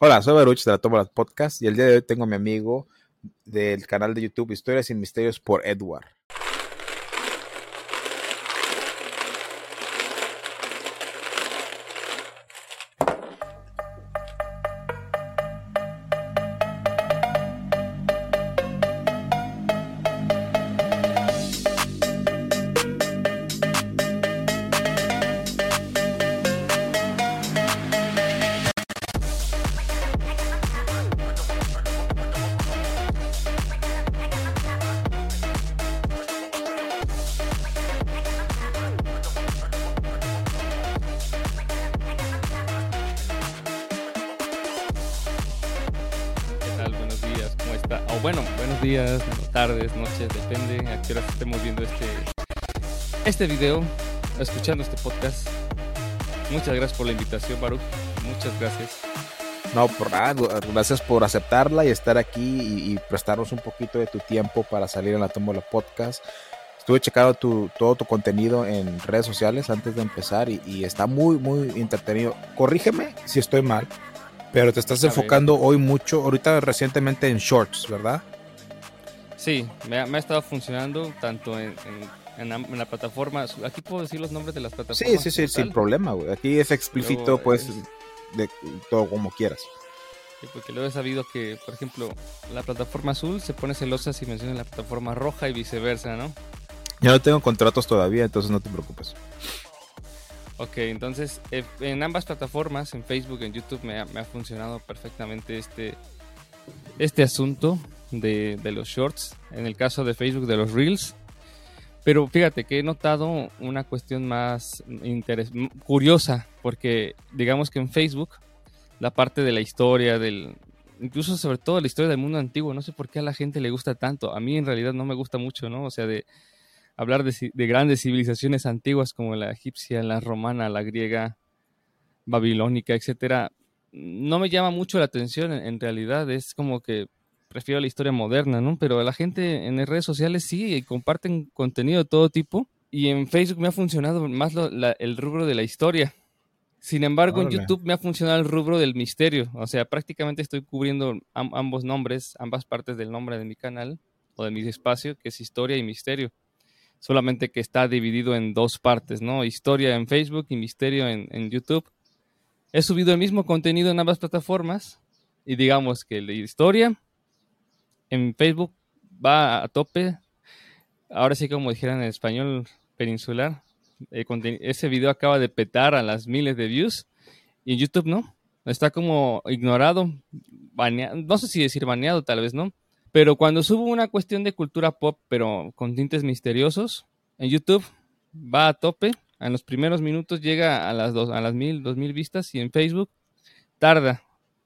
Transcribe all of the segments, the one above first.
Hola, soy Baruch de la Toma Podcast y el día de hoy tengo a mi amigo del canal de YouTube Historias y Misterios por Edward. Este video, escuchando este podcast. Muchas gracias por la invitación, Baruch. Muchas gracias. No, por nada, gracias por aceptarla y estar aquí y, y prestarnos un poquito de tu tiempo para salir en la Tómbola Podcast. Estuve checando tu, todo tu contenido en redes sociales antes de empezar y, y está muy, muy entretenido. Corrígeme si estoy mal, pero te estás A ver. enfocando hoy mucho, ahorita recientemente en shorts, ¿verdad? Sí, me ha, me ha estado funcionando tanto en, en- en am- en la plataforma. Aquí puedo decir los nombres de las plataformas. Sí, sí, sí, sin tal? problema, güey. Aquí es explícito, Luego, pues, es- de todo como quieras. Sí, porque luego he sabido que, por ejemplo, la plataforma azul se pone celosa si menciona la plataforma roja y viceversa, ¿no? Yo no tengo contratos todavía, entonces no te preocupes. Ok, entonces eh, en ambas plataformas, en Facebook, en YouTube, me ha, me ha funcionado perfectamente este, este asunto de, de los shorts. En el caso de Facebook, de los reels. Pero fíjate que he notado una cuestión más interes- curiosa, porque digamos que en Facebook, la parte de la historia, del, incluso sobre todo la historia del mundo antiguo, no sé por qué a la gente le gusta tanto. A mí en realidad no me gusta mucho, ¿no? O sea, de hablar de, de grandes civilizaciones antiguas como la egipcia, la romana, la griega, babilónica, etcétera, no me llama mucho la atención en, en realidad. Es como que prefiero la historia moderna, ¿no? Pero la gente en las redes sociales sí y comparten contenido de todo tipo. Y en Facebook me ha funcionado más lo- la- el rubro de la historia. Sin embargo, en. YouTube me ha funcionado el rubro del misterio. O sea, prácticamente estoy cubriendo am- ambos nombres, ambas partes del nombre de mi canal o de mi espacio, que es historia y misterio. Solamente que está dividido en dos partes, ¿no? Historia en Facebook y misterio en, en YouTube. He subido el mismo contenido en ambas plataformas y digamos que la historia en Facebook va a tope. Ahora sí, como dijeran en español peninsular, conten- ese video acaba de petar a las miles de views y en YouTube no. Está como ignorado, no sé si decir baneado, tal vez no. Pero cuando subo una cuestión de cultura pop, pero con tintes misteriosos, en YouTube va a tope. En los primeros minutos llega a las, dos, a las mil, dos mil vistas y en Facebook tarda.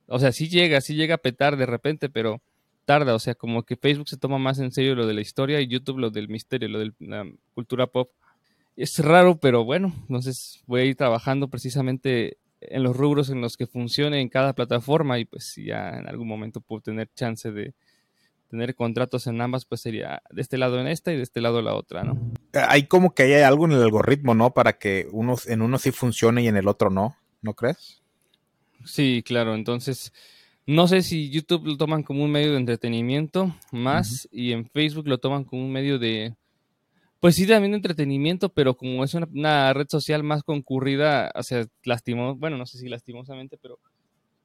O sea, sí llega, sí llega a petar de repente, pero tarda. O sea, como que Facebook se toma más en serio lo de la historia y YouTube lo del misterio, lo de la cultura pop. Es raro, pero bueno, entonces voy a ir trabajando precisamente en los rubros en los que funcione en cada plataforma y pues si ya en algún momento puedo tener chance de tener contratos en ambas, pues sería de este lado en esta y de este lado la otra, ¿no? Hay como que hay algo en el algoritmo, ¿no? Para que uno, en uno sí funcione y en el otro no, ¿no crees? Sí, claro, entonces no sé si YouTube lo toman como un medio de entretenimiento más y en Facebook lo toman como un medio de, pues sí, también de entretenimiento, pero como es una, una red social más concurrida, o sea, lastimó, bueno, no sé si lastimosamente, pero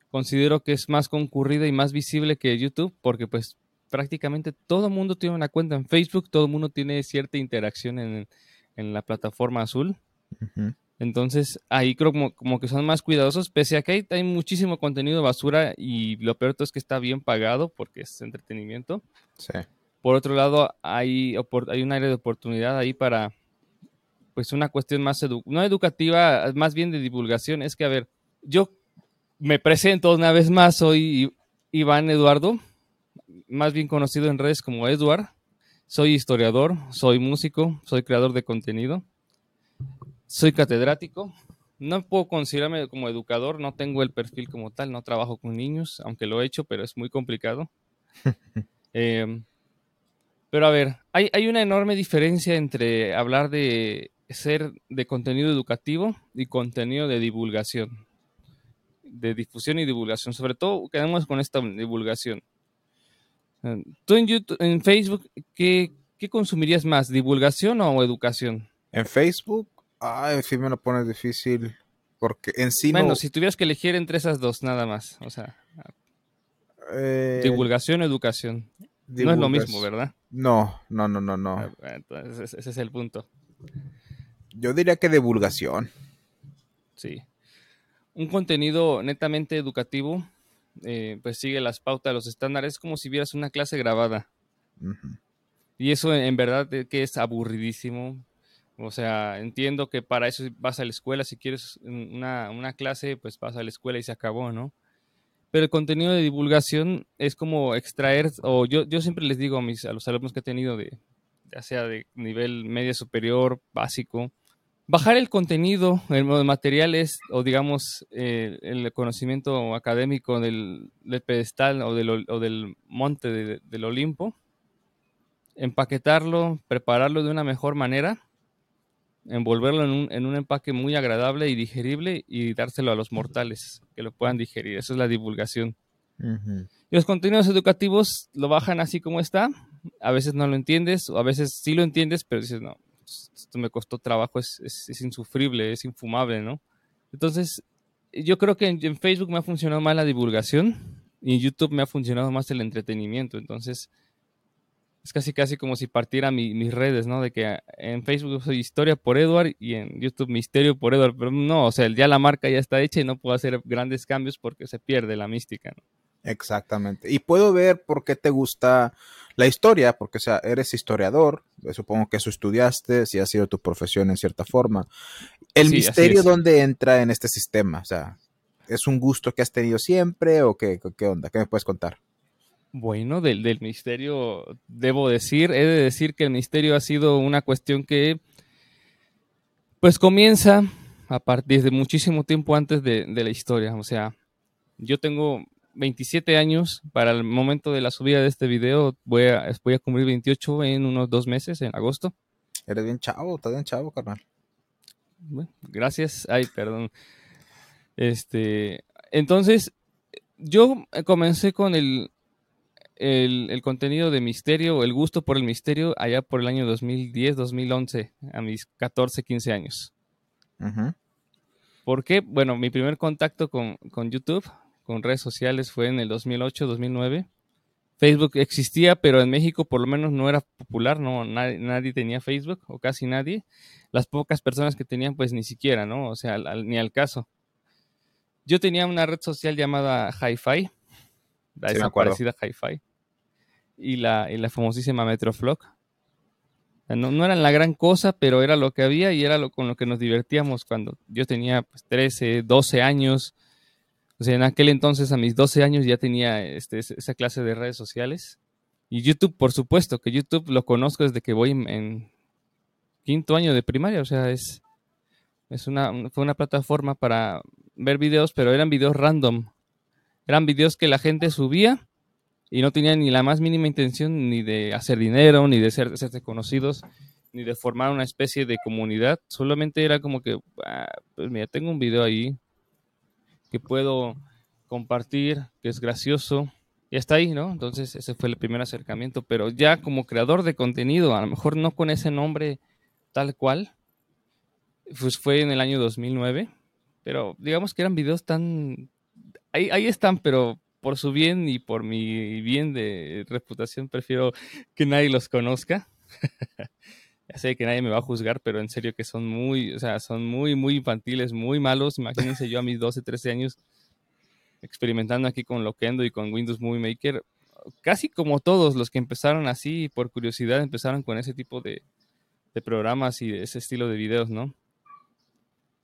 considero que es más concurrida y más visible que YouTube porque pues prácticamente todo el mundo tiene una cuenta en Facebook, todo el mundo tiene cierta interacción en, en la plataforma azul. Ujú. Entonces, ahí creo como, como que son más cuidadosos, pese a que hay, hay muchísimo contenido basura y lo peor es que está bien pagado porque es entretenimiento. Sí. Por otro lado, hay, hay un área de oportunidad ahí para, pues, una cuestión más, edu- no educativa, más bien de divulgación. Es que, a ver, yo me presento una vez más, soy Iván Eduardo, más bien conocido en redes como Edward. Soy historiador, soy músico, soy creador de contenido, soy catedrático. No puedo considerarme como educador, no tengo el perfil como tal, no trabajo con niños, aunque lo he hecho, pero es muy complicado. Eh, pero a ver, hay, hay una enorme diferencia entre hablar de ser de contenido educativo y contenido de divulgación. de difusión y divulgación. Sobre todo quedamos con esta divulgación. Eh, tú en, YouTube, en Facebook, ¿qué, ¿qué consumirías más? ¿Divulgación o educación? En Facebook, ay, sí me lo pones difícil. Porque en sí Bueno, si tuvieras que elegir entre esas dos, nada más. O sea, eh, divulgación o educación. No es lo mismo, ¿verdad? No, no, no, no, no. Ah, entonces, ese es el punto. Yo diría que divulgación. Sí. Un contenido netamente educativo, eh, pues sigue las pautas, los estándares, como si vieras una clase grabada. Y eso en verdad que es aburridísimo. O sea, entiendo que para eso vas a la escuela, si quieres una, una clase, pues vas a la escuela y se acabó, ¿no? Pero el contenido de divulgación es como extraer, o yo, yo siempre les digo a, mis, a los alumnos que he tenido, de, ya sea de nivel medio superior, básico, bajar el contenido, el materiales o digamos eh, el conocimiento académico del, pedestal o del, o del monte del Olimpo, empaquetarlo, prepararlo de una mejor manera envolverlo en un, en un empaque muy agradable y digerible y dárselo a los mortales que lo puedan digerir. Eso es la divulgación. Y los contenidos educativos lo bajan así como está. A veces no lo entiendes, o a veces sí lo entiendes, pero dices, no, esto me costó trabajo, es, es, insufrible, es infumable, ¿no? Entonces, yo creo que en, en, Facebook me ha funcionado más la divulgación y en YouTube me ha funcionado más el entretenimiento. Entonces, es casi casi como si partiera mis redes, ¿no? De que en Facebook soy Historia por Edward y en YouTube Misterio por Edward, pero no, o sea, ya la marca ya está hecha y no puedo hacer grandes cambios porque se pierde la mística, ¿no? Exactamente. Y puedo ver por qué te gusta la historia, porque o sea, eres historiador, eh, supongo que eso estudiaste, si ha sido tu profesión en cierta forma. El misterio, ¿dónde entra en este sistema? O sea, ¿es un gusto que has tenido siempre o qué, qué onda? ¿Qué me puedes contar? Bueno, del, del, misterio, debo decir, he de decir que el misterio ha sido una cuestión que, pues comienza a partir de muchísimo tiempo antes de, la historia. O sea, yo tengo 27 años, para el momento de la subida de este video voy a, voy a cumplir 28 en unos dos meses, en agosto. Eres bien chavo, estás bien chavo, carnal. Bueno, gracias. Ay, perdón. Este, entonces, yo comencé con el, el, contenido de misterio, el gusto por el misterio, allá por el año 2010, 2011, a mis 14, 15 años. ¿Por qué? Bueno, mi primer contacto con, YouTube, con redes sociales, fue en el 2008, 2009. Facebook existía, pero en México por lo menos no era popular, no nadie, nadie, tenía Facebook o casi nadie. Las pocas personas que tenían, pues ni siquiera, ¿no? O sea, ni al caso. Yo tenía una red social llamada Hi-Fi, la desaparecida Hi-Fi y la, y la famosísima Metroflog. No, no, eran la gran cosa, pero era lo que había y era lo con lo que nos divertíamos cuando yo tenía pues, 13, 12 años. O sea, en aquel entonces, a mis 12 años, ya tenía este, esa clase de redes sociales. Y YouTube, por supuesto, que YouTube lo conozco desde que voy en, quinto año de primaria. O sea, es, es una, fue una plataforma para ver videos, pero eran videos random. Eran videos que la gente subía y no tenían ni la más mínima intención ni de hacer dinero, ni de ser, conocidos, ni de formar una especie de comunidad. Solamente era como que, ah, pues mira, tengo un video ahí que puedo compartir, que es gracioso. Y hasta ahí, ¿no? Entonces ese fue el primer acercamiento. Pero ya como creador de contenido, a lo mejor no con ese nombre tal cual, pues fue en el año 2009. Pero digamos que eran videos tan... Ahí, ahí están, pero por su bien y por mi bien de reputación, prefiero que nadie los conozca. ya sé que nadie me va a juzgar, pero en serio que son muy, o sea, son muy, muy infantiles, muy malos. Imagínense yo a mis 12, 13 años experimentando aquí con Loquendo y con Windows Movie Maker. Casi como todos los que empezaron así por curiosidad, empezaron con ese tipo de, de programas y ese estilo de videos, ¿no?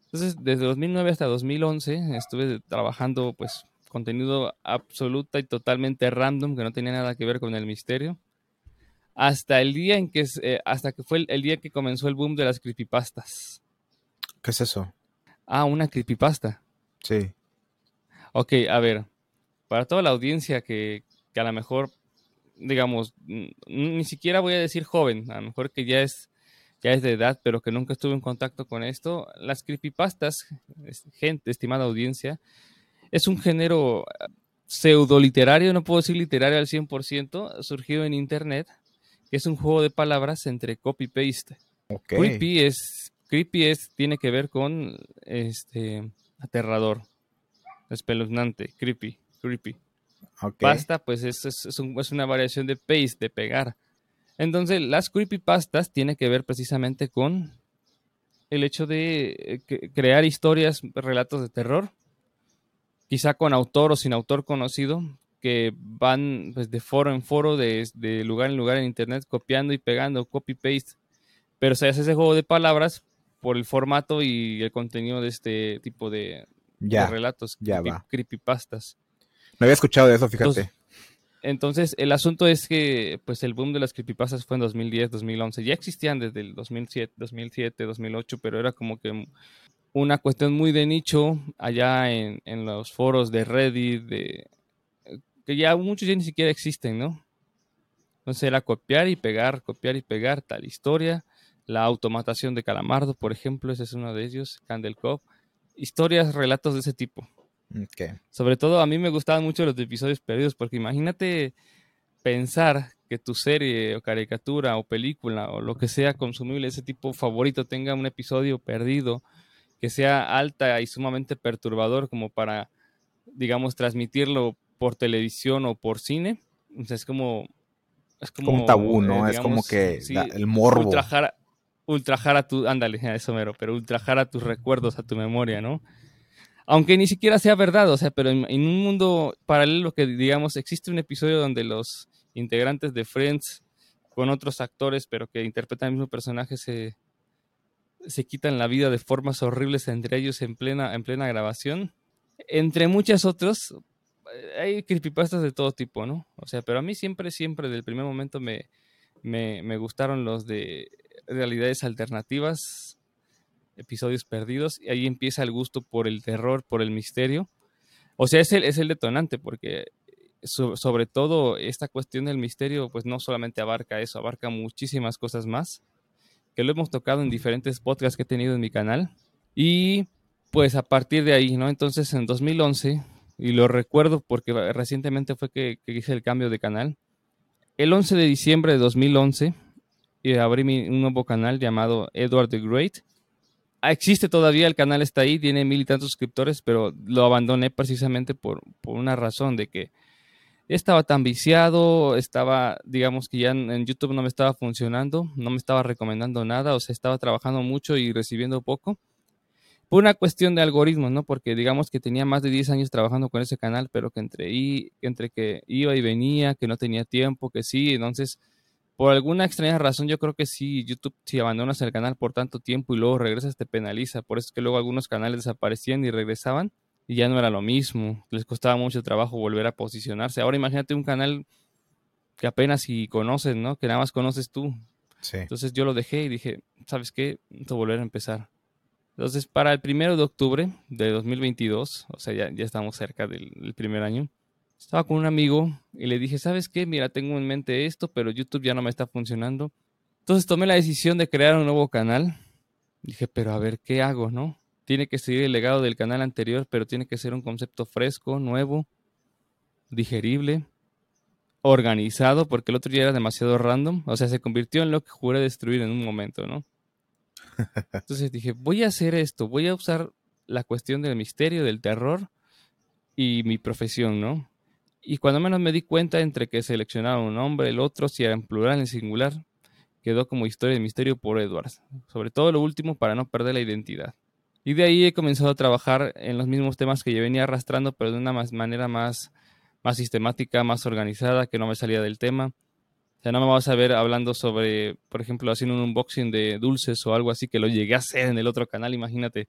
Entonces, desde 2009 hasta 2011 estuve trabajando pues contenido absoluta y totalmente random que no tenía nada que ver con el misterio. Hasta el día en que, eh, hasta que fue el, día que comenzó el boom de las creepypastas. ¿Qué es eso? Ah, una creepypasta. Sí. Ok, a ver, para toda la audiencia que, que a lo mejor, digamos, ni siquiera voy a decir joven, a lo mejor que ya es, ya es de edad, pero que nunca estuvo en contacto con esto, las creepypastas, gente, estimada audiencia, es un género pseudo literario, no puedo decir literario al 100%, surgido en internet, que es un juego de palabras entre copy-paste. Creepy es, creepy es, tiene que ver con este aterrador, espeluznante, creepy, creepy. Pasta, pues es, es, una variación de paste, de pegar. Entonces, las creepypastas tienen que ver precisamente con el hecho de eh, crear historias, relatos de terror, quizá con autor o sin autor conocido, que van pues, de foro en foro, de, lugar en lugar en internet, copiando y pegando, copy-paste. Pero se hace ese juego de palabras por el formato y el contenido de este tipo de, relatos, ya creepypastas. No había escuchado de eso, fíjate. Entonces, el asunto es que pues el boom de las creepypastas fue en 2010, 2011. Ya existían desde el 2007, 2007, 2008, pero era como que una cuestión muy de nicho allá en, los foros de Reddit, de, que ya muchos ya ni siquiera existen, ¿no? Entonces era copiar y pegar, copiar y pegar tal historia. La automatación de Calamardo, por ejemplo, ese es uno de ellos, Candle Cop. Historias, relatos de ese tipo. Sobre todo a mí me gustaban mucho los episodios perdidos, porque imagínate pensar que tu serie o caricatura o película o lo que sea consumible, ese tipo favorito, tenga un episodio perdido que sea alta y sumamente perturbador como para, digamos, transmitirlo por televisión o por cine. O sea, es como... Es como, un tabú, ¿no? es como que el morbo. Ultrajar, ultrajar a tu... Ándale, eso mero, pero ultrajar a tus recuerdos, a tu memoria, ¿no? aunque ni siquiera sea verdad, o sea, pero en, un mundo paralelo que digamos existe un episodio donde los integrantes de Friends con otros actores, pero que interpretan el mismo personaje, se, se quitan la vida de formas horribles entre ellos en plena, en plena grabación. Entre muchas otras, hay creepypastas de todo tipo, ¿no? O sea, pero a mí siempre, siempre, del primer momento me, me, me gustaron los de realidades alternativas, episodios perdidos, y ahí empieza el gusto por el terror, por el misterio. O sea, es el, es el detonante, porque sobre todo esta cuestión del misterio, pues no solamente abarca eso, abarca muchísimas cosas más, que lo hemos tocado en diferentes podcasts que he tenido en mi canal. Y pues a partir de ahí, ¿no? Entonces en 2011, y lo recuerdo porque recientemente fue que, hice el cambio de canal, el 11 de diciembre de 2011, y abrí un nuevo canal llamado Edward the Great, Ah, existe todavía, el canal está ahí, tiene mil y tantos suscriptores, pero lo abandoné precisamente por, una razón de que estaba tan viciado, estaba, digamos que ya en, YouTube no me estaba funcionando, no me estaba recomendando nada, o sea, estaba trabajando mucho y recibiendo poco. Por una cuestión de algoritmos, ¿no? Porque digamos que tenía más de 10 años trabajando con ese canal, pero que entre, entre que iba y venía, que no tenía tiempo, que sí, entonces por alguna extraña razón, yo creo que sí, YouTube, si abandonas el canal por tanto tiempo y luego regresas, te penaliza. Por eso es que luego algunos canales desaparecían y regresaban y ya no era lo mismo. Les costaba mucho trabajo volver a posicionarse. Ahora imagínate un canal que apenas si conoces, ¿no? Que nada más conoces tú. Entonces yo lo dejé y dije, ¿sabes qué? Necesito volver a empezar. Entonces, para el primero de octubre de 2022, o sea, ya, ya estamos cerca del primer año, estaba con un amigo y le dije, ¿sabes qué? Mira, tengo en mente esto, pero YouTube ya no me está funcionando. Entonces tomé la decisión de crear un nuevo canal. Dije, pero a ver, ¿qué hago, no? Tiene que seguir el legado del canal anterior, pero tiene que ser un concepto fresco, nuevo, digerible, organizado, porque el otro ya era demasiado random. O sea, se convirtió en lo que juré destruir en un momento, ¿no? Entonces dije, voy a hacer esto, voy a usar la cuestión del misterio, del terror y mi profesión, ¿no? Y cuando menos me di cuenta entre que seleccionaron un nombre, el otro, si era en plural, en singular, quedó como historia de misterio por Edwards. Sobre todo lo último para no perder la identidad. Y de ahí he comenzado a trabajar en los mismos temas que yo venía arrastrando, pero de una manera más, más sistemática, más organizada, que no me salía del tema. O sea, no me vas a ver hablando sobre, por ejemplo, haciendo un unboxing de dulces o algo así que lo llegué a hacer en el otro canal, imagínate.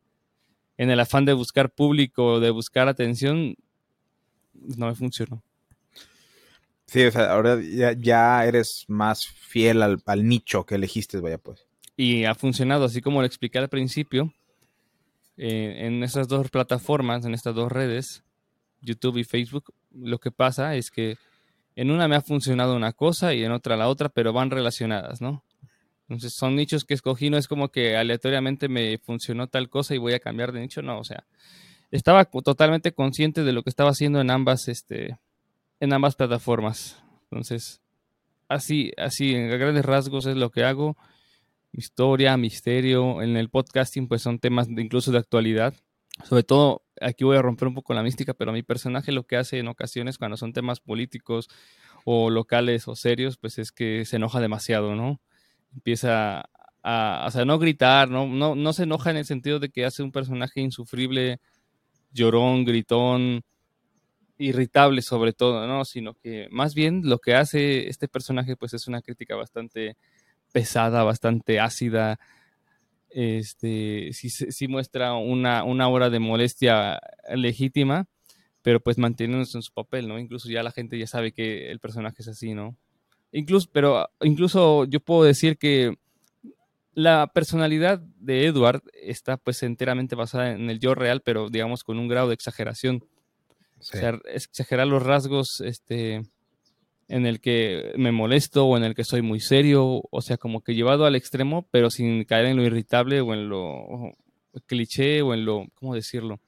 En el afán de buscar público, de buscar atención, no me funcionó. Sí, o sea, ahora ya, eres más fiel al, nicho que elegiste, vaya pues. Y ha funcionado, así como lo expliqué al principio, eh, en estas dos plataformas, en estas dos redes, YouTube y Facebook, lo que pasa es que en una me ha funcionado una cosa y en otra la otra, pero van relacionadas, ¿no? Entonces son nichos que escogí, no es como que aleatoriamente me funcionó tal cosa y voy a cambiar de nicho, no, o sea, estaba totalmente consciente de lo que estaba haciendo en ambas, este, en ambas plataformas. Entonces, así, así, en grandes rasgos es lo que hago. Historia, misterio, en el podcasting pues son temas incluso de actualidad. Sobre todo, aquí voy a romper un poco la mística, pero mi personaje lo que hace en ocasiones cuando son temas políticos o locales o serios, pues es que se enoja demasiado, ¿no? Empieza a, o sea, no gritar, ¿no? No, no se enoja en el sentido de que hace un personaje insufrible, llorón, gritón, irritable sobre todo, ¿no? Sino que más bien lo que hace este personaje, pues es una crítica bastante pesada, bastante ácida, este, sí, sí muestra una, una hora de molestia legítima, pero pues manteniéndose en su papel, ¿no? Incluso ya la gente ya sabe que el personaje es así, ¿no? Incluso, pero incluso yo puedo decir que la personalidad de Edward está pues enteramente basada en el yo real, pero digamos con un grado de exageración. O sea, exagerar los rasgos, este, en el que me molesto o en el que soy muy serio, o sea, como que llevado al extremo, pero sin caer en lo irritable o en lo cliché o en lo, ¿cómo decirlo?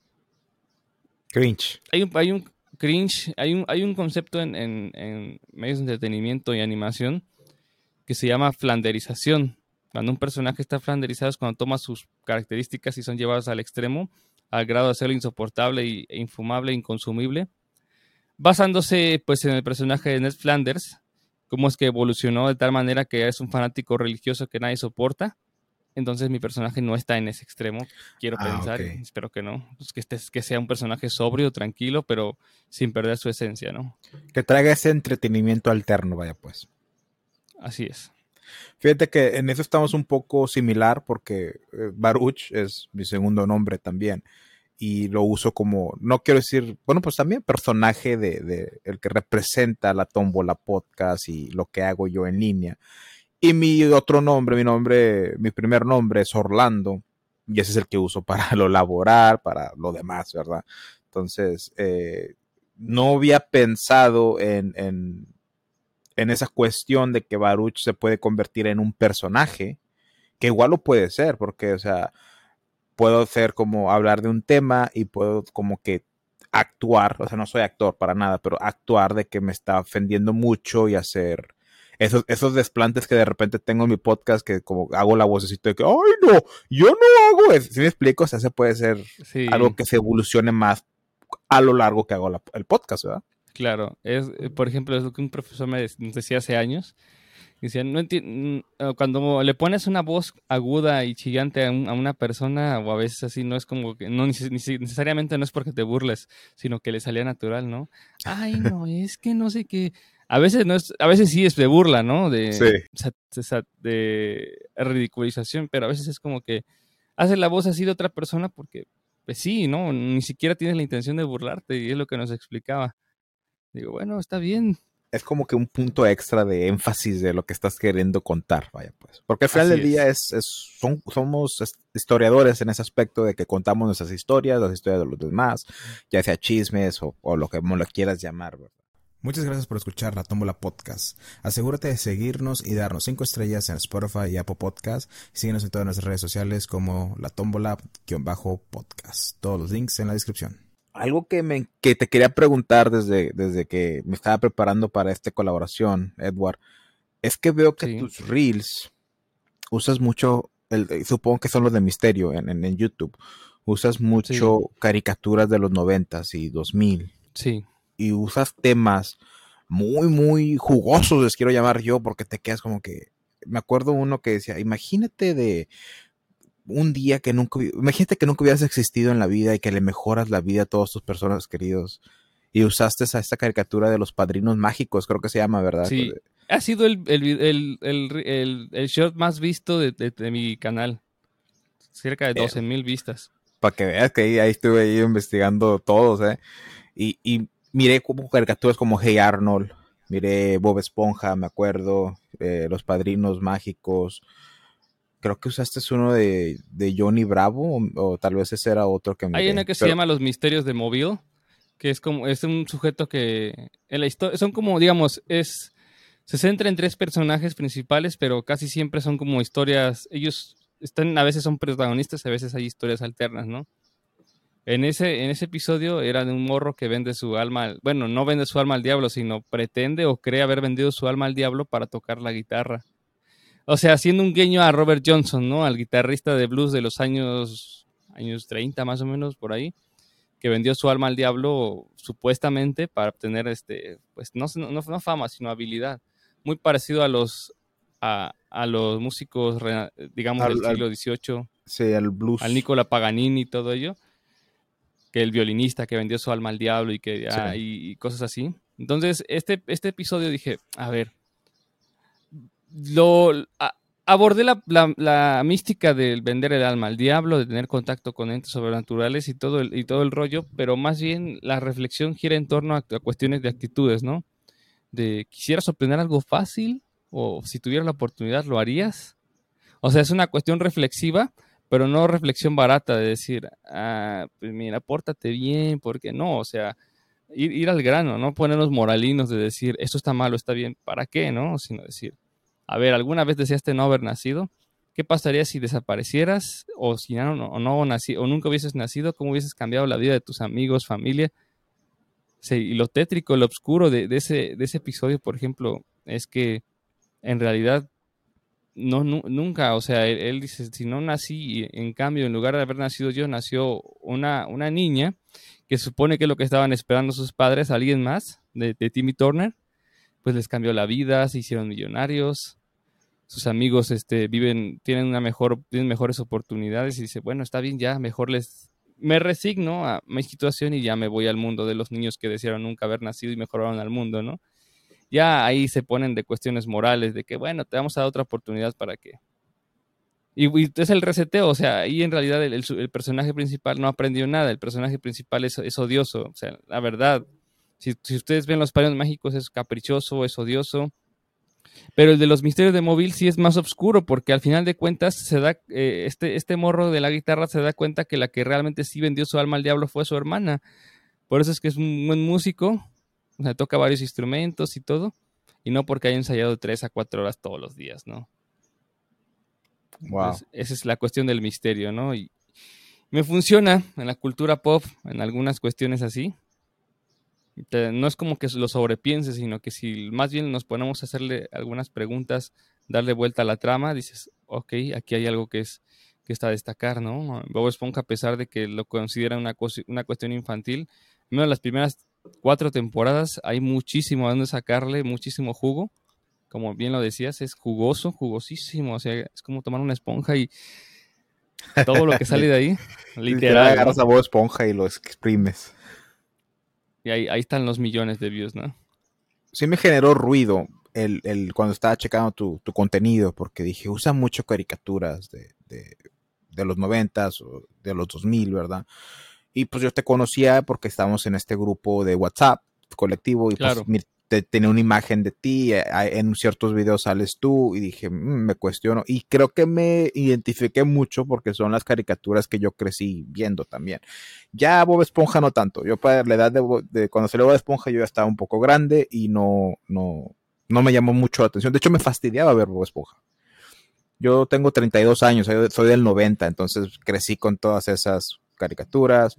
Cringe. Hay un, hay un cringe, hay un, hay un concepto en, en, medios de entretenimiento y animación que se llama flanderización. Cuando un personaje está flanderizado es cuando toma sus características y son llevadas al extremo, al grado de hacerlo insoportable e infumable, inconsumible basándose pues en el personaje de Ned Flanders, cómo es que evolucionó de tal manera que es un fanático religioso que nadie soporta. Entonces mi personaje no está en ese extremo, quiero ah, pensar, espero que no, pues, que, este, que sea un personaje sobrio, tranquilo, pero sin perder su esencia, ¿no? Que traiga ese entretenimiento alterno, vaya pues. Así es. Fíjate que en eso estamos un poco similar porque eh, Baruch es mi segundo nombre también y lo uso como, no quiero decir, bueno, pues también personaje de, el que representa la tómbola podcast y lo que hago yo en línea. Y mi otro nombre, mi nombre, mi primer nombre es Orlando y ese es el que uso para lo laboral, para lo demás, ¿verdad? Entonces, eh, no había pensado en, en, en esa cuestión de que Baruch se puede convertir en un personaje, que igual lo puede ser, porque, o sea, puedo hacer como hablar de un tema y puedo como que actuar, o sea, no soy actor para nada, pero actuar de que me está ofendiendo mucho y hacer esos, esos desplantes que de repente tengo en mi podcast que como hago la vocecita de que, ay no, yo no hago eso, si me explico, o sea, se puede ser algo que se evolucione más a lo largo que hago el podcast, ¿verdad? Claro, es, eh, por ejemplo, es lo que un profesor me decía hace años, no mm, cuando le pones una voz aguda y chillante a, una persona, o a veces así, no es como que, no necesariamente no es porque te burles, sino que le salía natural, ¿no? Ay, no, es que no sé qué. A veces no es, a veces sí es de burla, ¿no? De, de ridiculización, pero a veces es como que hace la voz así de otra persona porque, pues sí, ¿no? Ni siquiera tienes la intención de burlarte y es lo que nos explicaba. Digo, bueno, está bien, es como que un punto extra de énfasis de lo que estás queriendo contar, vaya pues. Porque al final del día es, son, somos historiadores en ese aspecto de que contamos nuestras historias, las historias de los demás, ya sea chismes o, lo que lo quieras llamar, ¿verdad? Muchas gracias por escuchar La Tómbola Podcast. Asegúrate de seguirnos y darnos cinco estrellas en Spotify y Apple Podcast. síguenos en todas nuestras redes sociales como La Tómbola-podcast. Todos los links en la descripción algo que, me, que te quería preguntar desde, desde que me estaba preparando para esta colaboración, Edward, es que veo que tus reels usas mucho, el, supongo que son los de misterio en, en, YouTube, usas mucho caricaturas de los noventas y 2000. Sí. Y usas temas muy, muy jugosos, les quiero llamar yo, porque te quedas como que, me acuerdo uno que decía, imagínate de un día que nunca, imagínate que nunca hubieras existido en la vida y que le mejoras la vida a todas tus personas queridos. Y usaste a esta caricatura de los padrinos mágicos, creo que se llama, ¿verdad? Sí, ha sido el, el, el, el short más visto de, de, mi canal. Cerca de 12 mil vistas. Para que veas que ahí, estuve ahí investigando todos, ¿eh? Y, y miré como caricaturas como Hey Arnold, miré Bob Esponja, me acuerdo, eh, Los Padrinos Mágicos, creo que usaste uno de, Johnny Bravo o, tal vez ese era otro que me Hay uno que se llama Los Misterios de Mobile, que es como es un sujeto que en la historia son como digamos es se centra en tres personajes principales, pero casi siempre son como historias, ellos están a veces son protagonistas, a veces hay historias alternas, ¿no? En ese, en ese episodio era de un morro que vende su alma, bueno, no vende su alma al diablo, sino pretende o cree haber vendido su alma al diablo para tocar la guitarra. O sea, haciendo un guiño a Robert Johnson, ¿no? Al guitarrista de blues de los años, años 30 más o menos, por ahí, que vendió su alma al diablo supuestamente para obtener, este, pues no, no, no fama, sino habilidad. Muy parecido a los, a, a los músicos, digamos, del siglo XVIII. Sí, al blues. Al Nicola Paganini y todo ello que el violinista que vendió su alma al diablo y que y, cosas así. Entonces, este, este episodio dije, a ver, lo abordé la, mística del vender el alma al diablo, de tener contacto con entes sobrenaturales y todo el, y todo el rollo, pero más bien la reflexión gira en torno a, a cuestiones de actitudes, ¿no? De quisieras obtener algo fácil o si tuvieras la oportunidad lo harías. O sea, es una cuestión reflexiva pero no reflexión barata de decir, ah, pues mira, pórtate bien, porque no, o sea, ir, al grano, no ponernos moralinos de decir, esto está malo, está bien, ¿para qué, no? Sino decir, a ver, ¿alguna vez deseaste no haber nacido? ¿Qué pasaría si desaparecieras o si no, nací, o nunca hubieses nacido? ¿Cómo hubieses cambiado la vida de tus amigos, familia? Sí, y lo tétrico, lo oscuro de, ese, de ese episodio, por ejemplo, es que en realidad nunca, o sea, él, dice, si no nací, en cambio, en lugar de haber nacido yo, nació una niña que supone que es lo que estaban esperando sus padres, alguien más, de, Timmy Turner, pues les cambió la vida, se hicieron millonarios, sus amigos este, viven, tienen una mejor, tienen mejores oportunidades y dice, bueno, está bien, ya, mejor les, me resigno a mi situación y ya me voy al mundo de los niños que desearon nunca haber nacido y mejoraron al mundo, ¿no? ya ahí se ponen de cuestiones morales, de que, bueno, te vamos a dar otra oportunidad para que... Y, es el reseteo, o sea, ahí en realidad el, personaje principal no aprendió nada, el personaje principal es, es odioso, o sea, la verdad, si, ustedes ven los padres mágicos es caprichoso, es odioso, pero el de los misterios de móvil sí es más oscuro, porque al final de cuentas se da, eh, este, este morro de la guitarra se da cuenta que la que realmente sí vendió su alma al diablo fue su hermana. Por eso es que es un buen músico, o sea, toca varios instrumentos y todo. Y no porque haya ensayado tres a cuatro horas todos los días, ¿no? Wow. esa es la cuestión del misterio, ¿no? Y me funciona en la cultura pop, en algunas cuestiones así. No es como que lo sobrepiense, sino que si más bien nos ponemos a hacerle algunas preguntas, darle vuelta a la trama, dices, ok, aquí hay algo que es que está a destacar, ¿no? Bob Esponja, a pesar de que lo considera una, una cuestión infantil, menos las primeras cuatro temporadas, hay muchísimo a donde sacarle, muchísimo jugo. Como bien lo decías, es jugoso, jugosísimo. O sea, es como tomar una esponja y todo lo que sale de ahí, literal. agarras a vos esponja y lo exprimes. Y ahí, ahí están los millones de views, ¿no? Sí me generó ruido el, el cuando estaba checando tu, tu, contenido, porque dije, usa mucho caricaturas de, de, de los noventas o de los 2000, ¿verdad? Y pues yo te conocía porque estábamos en este grupo de WhatsApp colectivo y pues te, tenía una imagen de ti, eh, en ciertos videos sales tú y dije, mm, me cuestiono. Y creo que me identifiqué mucho porque son las caricaturas que yo crecí viendo también. Ya Bob Esponja no tanto. Yo para la edad de, de cuando salió Bob Esponja yo ya estaba un poco grande y no, no, no me llamó mucho la atención. De hecho me fastidiaba ver Bob Esponja. Yo tengo 32 años, soy del 90, entonces crecí con todas esas caricaturas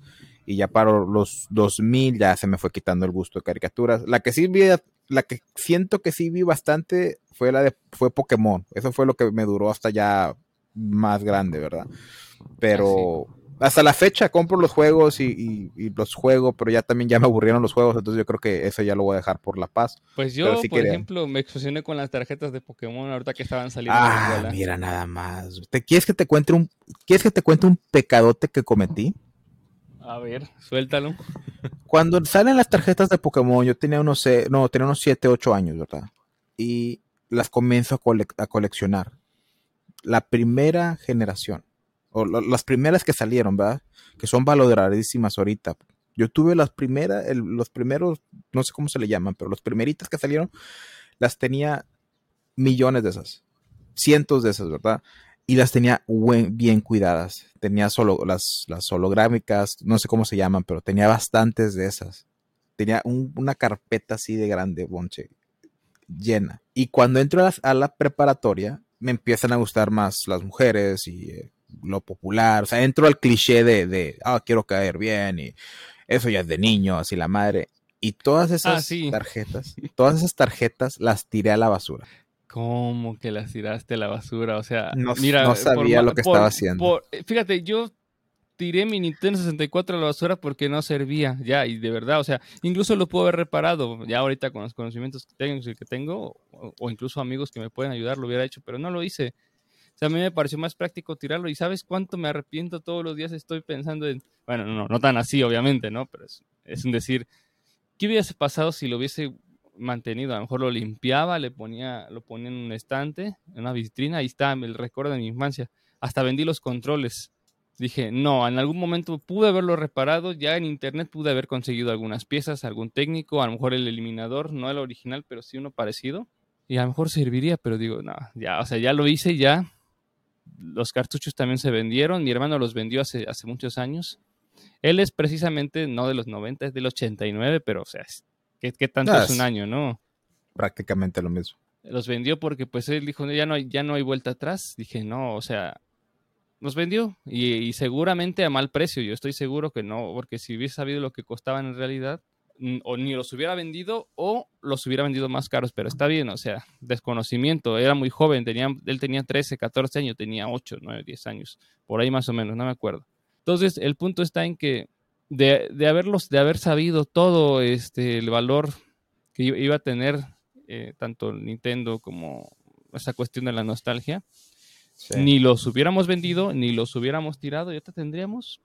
y ya para los 2000 ya se me fue quitando el gusto de caricaturas. La que sí vi, la que siento que sí vi bastante fue la de fue Pokémon. Eso fue lo que me duró hasta ya más grande, ¿verdad? Pero ah, hasta la fecha compro los juegos y, los juego, pero ya también ya me aburrieron los juegos, entonces yo creo que eso ya lo voy a dejar por la paz. Pues yo, por ejemplo, me expresioné con las tarjetas de Pokémon ahorita que estaban saliendo. Ah, mira nada más. ¿Te quieres que te cuente un quieres que te cuente un pecadote que cometí? A ver, suéltalo. Cuando salen las tarjetas de Pokémon, yo tenía unos, no, tenía unos 7, 8 años, ¿verdad? Y las comienzo a, a coleccionar. La primera generación, o las primeras que salieron, ¿verdad? Que son valoradísimas ahorita. Yo tuve las primeras, los primeros, no sé cómo se le llaman, pero los primeritas que salieron, las tenía millones de esas, cientos de esas, ¿verdad? Y las tenía bien cuidadas. Tenía solo las, las holográmicas, no sé cómo se llaman, pero tenía bastantes de esas. Tenía una carpeta así de grande, bonche, llena. Y cuando entro a la, preparatoria, me empiezan a gustar más las mujeres y eh, lo popular, o sea, entro al cliché de, de, ah, quiero caer bien y eso ya es de niños y la madre. Y todas esas Ah, tarjetas, todas esas tarjetas las tiré a la basura. ¿Cómo que las tiraste a la basura? O sea, No, mira, no por sabía lo que por- estaba haciendo. por- fíjate, yo tiré mi Nintendo 64 a la basura porque no servía, ya, y de verdad, o sea, incluso lo puedo haber reparado, ya ahorita con los conocimientos que tengo, que tengo o, o incluso amigos que me pueden ayudar, lo hubiera hecho, pero no lo hice. O sea, a mí me pareció más práctico tirarlo y ¿sabes cuánto me arrepiento todos los días? Estoy pensando en, bueno, no, no tan así, obviamente, ¿no? Pero es, es un decir, ¿qué hubiese pasado si lo hubiese mantenido? A lo mejor lo limpiaba, le ponía, lo ponía en un estante, en una vitrina, ahí está el recuerdo de mi infancia. Hasta vendí los controles. Dije, no, en algún momento pude haberlo reparado, ya en internet pude haber conseguido algunas piezas, algún técnico, a lo mejor el eliminador, no el original, pero sí uno parecido. Y a lo mejor serviría, pero digo, no, ya, o sea, ya lo hice, ya. Los cartuchos también se vendieron, mi hermano los vendió hace, hace muchos años. Él es precisamente no de los 90, es del 89, pero o sea, es- ¿qué, qué tanto Ah, es un año, no? Prácticamente lo mismo. Los vendió porque pues él dijo, ya no hay, ya no hay vuelta atrás. Dije, no, o sea, los vendió y, y seguramente a mal precio. Yo estoy seguro que no, porque si hubiese sabido lo que costaban en realidad, o ni los hubiera vendido o los hubiera vendido más caros, pero está bien, o sea, desconocimiento, era muy joven, tenía, él tenía 13, 14 años, tenía 8, 9, 10 años, por ahí más o menos, no me acuerdo. Entonces, el punto está en que de, de haberlos, de haber sabido todo este, el valor que iba a tener eh, tanto Nintendo como esa cuestión de la nostalgia, Sí. ni los hubiéramos vendido, ni los hubiéramos tirado, y ahorita tendríamos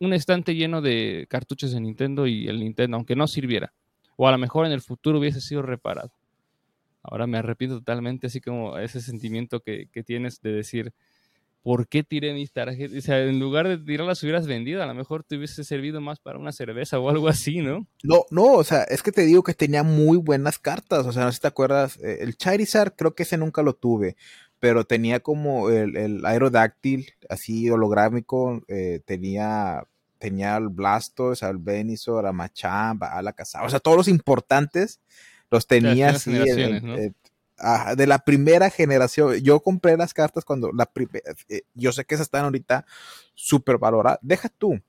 un estante lleno de cartuchos de Nintendo y el Nintendo, aunque no sirviera. O a lo mejor en el futuro hubiese sido reparado. Ahora me arrepiento totalmente, así como ese sentimiento que, que tienes de decir, ¿por qué tiré mis tarjetas? O sea, en lugar de tirarlas hubieras vendido, a lo mejor te hubiese servido más para una cerveza o algo así, ¿no? No, no, o sea, es que te digo que tenía muy buenas cartas. O sea, no sé si te acuerdas. eh, El Charizard, creo que ese nunca lo tuve. Pero tenía como el, el Aerodactyl, así holográmico. eh, tenía, tenía el Blastos, al Venusaur, a Machamp, a la Casa. O sea, todos los importantes los tenía así. ¿no? eh, de la primera generación. Yo compré las cartas cuando la primera. yo sé que esas están ahorita súper valoradas. Deja tú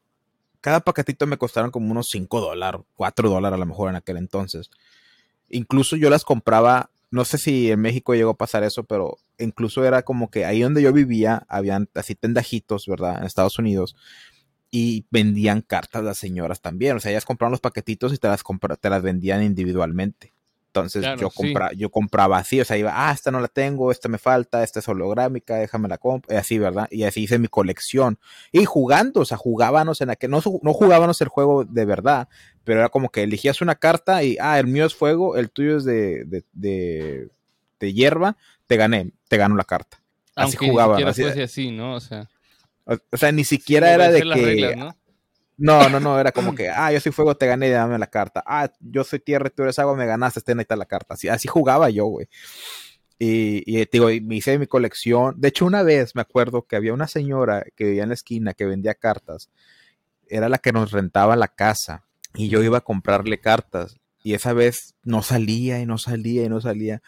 cada paquetito me costaron como unos 5 dólares, 4 dólares a lo mejor en aquel entonces. Incluso yo las compraba, no sé si en México llegó a pasar eso, pero incluso era como que ahí donde yo vivía, habían así tendajitos, ¿verdad? En Estados Unidos. Y vendían cartas las señoras también. O sea, ellas compraban los paquetitos y te las, te las vendían individualmente. Entonces Claro, yo, sí. compra, yo compraba así, o sea, iba, ah, esta no la tengo, esta me falta, esta es holográmica, déjame la compro, y así, ¿verdad? Y así hice mi colección. Y jugando, o sea, jugábamos en aquel, no, no jugábamos el juego de verdad, pero era como que elegías una carta y, ah, el mío es fuego, el tuyo es de, de, de, de hierba, te gané, te gano la carta. Así jugaban, ni así- así, ¿no? O sea, O, o sea, ni siquiera era de que, reglas, ¿no? No, no, no, era como que, ah, yo soy fuego, te gané, dame la carta. Ah, yo soy tierra, tú eres agua, me ganaste, ten ahí está la carta. Así, así jugaba yo, güey. Y, y te digo, y me hice mi colección. De hecho, una vez me acuerdo que había una señora que vivía en la esquina que vendía cartas. Era la que nos rentaba la casa. Y yo iba a comprarle cartas. Y esa vez no salía y no salía y no salía.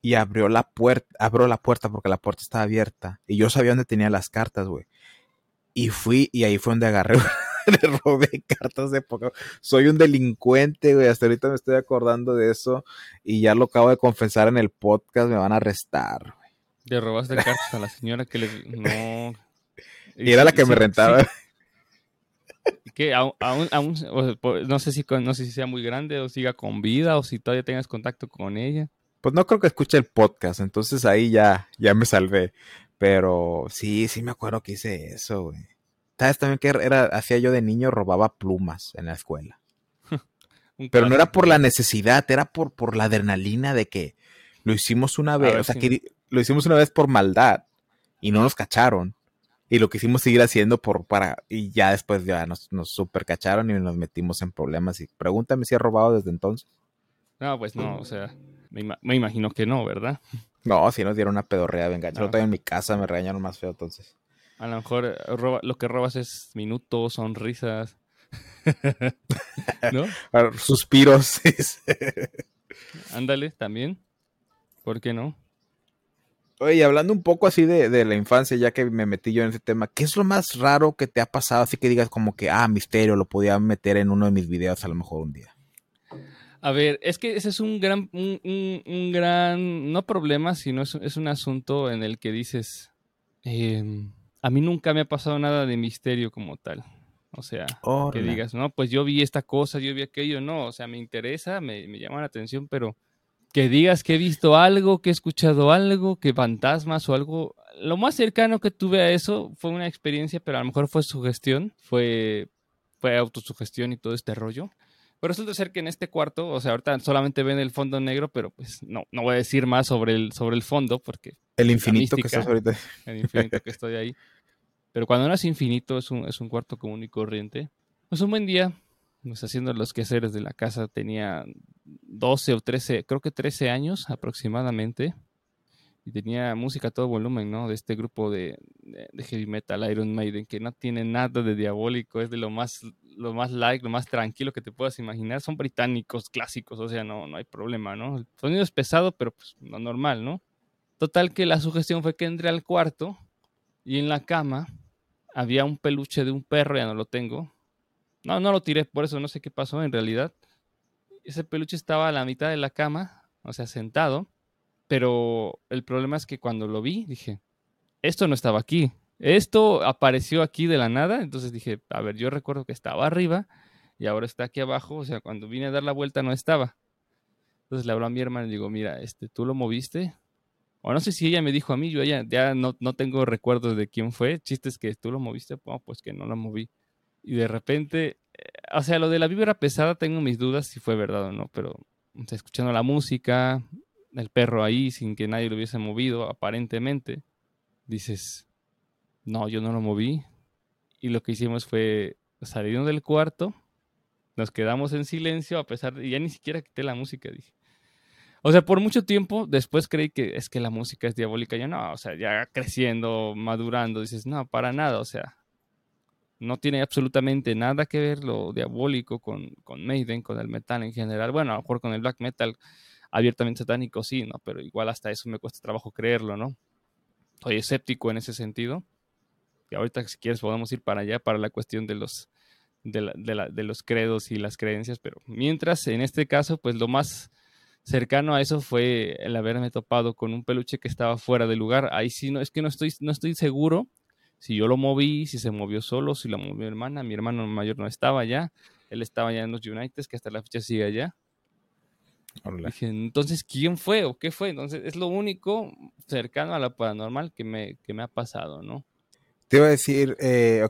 Y abrió la puerta, abrió la puerta porque la puerta estaba abierta. Y yo sabía dónde tenía las cartas, güey. Y fui, y ahí fue donde agarré, le robé cartas de Pokémon. Soy un delincuente, güey. Hasta ahorita me estoy acordando de eso. Y ya lo acabo de confesar en el podcast, me van a arrestar. güey. Le robaste cartas a la señora que le... No. Y era la que me rentaba. que aún, aún- aún- po- no sé si no sé si sea muy grande o siga con vida o si todavía tengas contacto con ella. Pues no creo que escuche el podcast, entonces ahí ya, ya me salvé. Pero sí, sí me acuerdo que hice eso, güey. ¿Sabes también que era, hacía yo de niño? Robaba plumas en la escuela. Pero no era por la necesidad, era por, por la adrenalina de que lo hicimos una vez, ver o sea, que lo hicimos una vez por maldad y no nos cacharon. Y lo quisimos seguir haciendo por para y ya después ya nos, nos super cacharon y nos metimos en problemas. Y pregúntame si he robado desde entonces. No, pues no, o sea, me, ima- me imagino que no, ¿verdad? No, si nos dieron una pedorrea, venga. Yo traigo en mi casa, me regañaron más feo entonces. A lo mejor eh, roba- lo que robas es minutos, sonrisas. ¿No? Ah, Suspiros. Ándale, también. ¿Por qué no? Oye, hablando un poco así de, de, la infancia, ya que me metí yo en ese tema, ¿qué es lo más raro que te ha pasado? Así que digas como que, ah, misterio, lo podía meter en uno de mis videos a lo mejor un día. A ver, es que ese es un gran, un, un, gran, no problema, sino es, es, un asunto en el que dices, eh, a mí nunca me ha pasado nada de misterio como tal. O sea, que digas, no, pues yo vi esta cosa, yo vi aquello, no, o sea, me interesa, me, me llama la atención, pero que digas que he visto algo, que he escuchado algo, que fantasmas o algo. Lo más cercano que tuve a eso fue una experiencia, pero a lo mejor fue sugestión, fue, fue autosugestión y todo este rollo. Pero resulta ser que en este cuarto, o sea, ahorita solamente ven el fondo negro, pero pues no, no voy a decir más sobre el, sobre el fondo porque... El infinito que estás ahorita. El infinito que estoy ahí. Pero cuando no es infinito, es un, es un cuarto común y corriente. Pues un buen día, pues haciendo los quehaceres de la casa, tenía 12 o 13, creo que 13 años aproximadamente. Y tenía música a todo volumen, ¿no? De este grupo de, de, heavy metal, Iron Maiden, que no tiene nada de diabólico, es de lo más, lo más light, lo más tranquilo que te puedas imaginar. Son británicos clásicos, o sea, no, no hay problema, ¿no? El sonido es pesado, pero pues no normal, ¿no? Total que la sugestión fue que entré al cuarto y en la cama había un peluche de un perro, ya no lo tengo. No, no lo tiré, por eso no sé qué pasó en realidad ese peluche estaba a la mitad de la cama, o sea, sentado, pero el problema es que cuando lo vi, dije, esto no estaba aquí, esto apareció aquí de la nada, entonces dije, a ver, yo recuerdo que estaba arriba y ahora está aquí abajo, o sea, cuando vine a dar la vuelta no estaba. Entonces le habló a mi hermana y digo, mira, este, ¿tú lo moviste? O no sé si ella me dijo a mí, yo ya, ya no, no tengo recuerdos de quién fue, chistes que tú lo moviste, pues que no lo moví. Y de repente o sea, lo de la vibra pesada tengo mis dudas si fue verdad o no, pero escuchando la música, el perro ahí sin que nadie lo hubiese movido, aparentemente, dices, no, yo no lo moví. Y lo que hicimos fue salir del cuarto, nos quedamos en silencio a pesar de, ya ni siquiera quité la música, dije. O sea, por mucho tiempo después creí que es que la música es diabólica. Yo no, o sea, ya creciendo, madurando, dices, no, para nada, o sea, no tiene absolutamente nada que ver lo diabólico con, con Maiden, con el metal en general. Bueno, a lo mejor con el black metal abiertamente satánico sí, ¿no? Pero igual hasta eso me cuesta trabajo creerlo, ¿no? Soy escéptico en ese sentido. Y ahorita si quieres podemos ir para allá, para la cuestión de los, de, de los credos y las creencias, pero mientras en este caso, pues lo más cercano a eso fue el haberme topado con un peluche que estaba fuera de lugar. Ahí sí, no, es que no estoy, no estoy seguro si yo lo moví, si se movió solo, si lo movió mi hermana. Mi hermano mayor no estaba allá, él estaba ya en los United, que hasta la fecha sigue allá. Dije, entonces, ¿quién fue o qué fue? Entonces, es lo único cercano a la paranormal que me, que me ha pasado, ¿no? Te iba a decir, eh,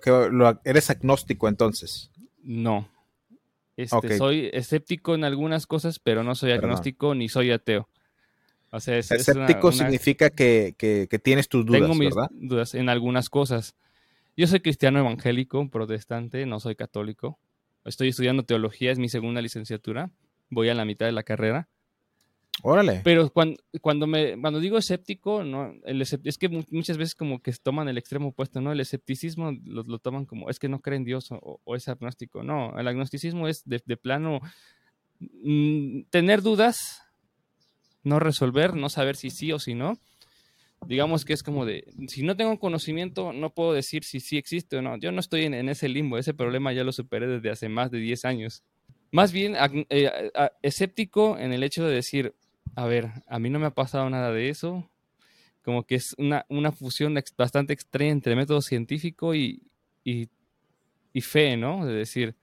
¿eres agnóstico entonces? No. Este, Soy escéptico en algunas cosas, pero no soy agnóstico ni soy ateo. O sea, Escéptico significa que, tienes tus dudas, Tengo mis dudas en algunas cosas. Yo soy cristiano evangélico, protestante, no soy católico. Estoy estudiando teología, es mi segunda licenciatura. Voy a la mitad de la carrera. Órale. Pero cuando, cuando, me, cuando digo escéptico, no, el es que muchas veces como que toman el extremo opuesto, ¿no? El escepticismo lo, toman como, es que no creen en Dios o, es agnóstico. No, el agnosticismo es de, plano mm, tener dudas, no resolver, no saber si sí o si no. Digamos que es como de, si no tengo conocimiento, no puedo decir si sí existe o no. Yo no estoy en, ese limbo, ese problema ya lo superé desde hace más de 10 años. Más bien eh, escéptico en el hecho de decir, a ver, a mí no me ha pasado nada de eso. Como que es una, una fusión bastante extraña entre método científico y, y, y fe, ¿no? De decir,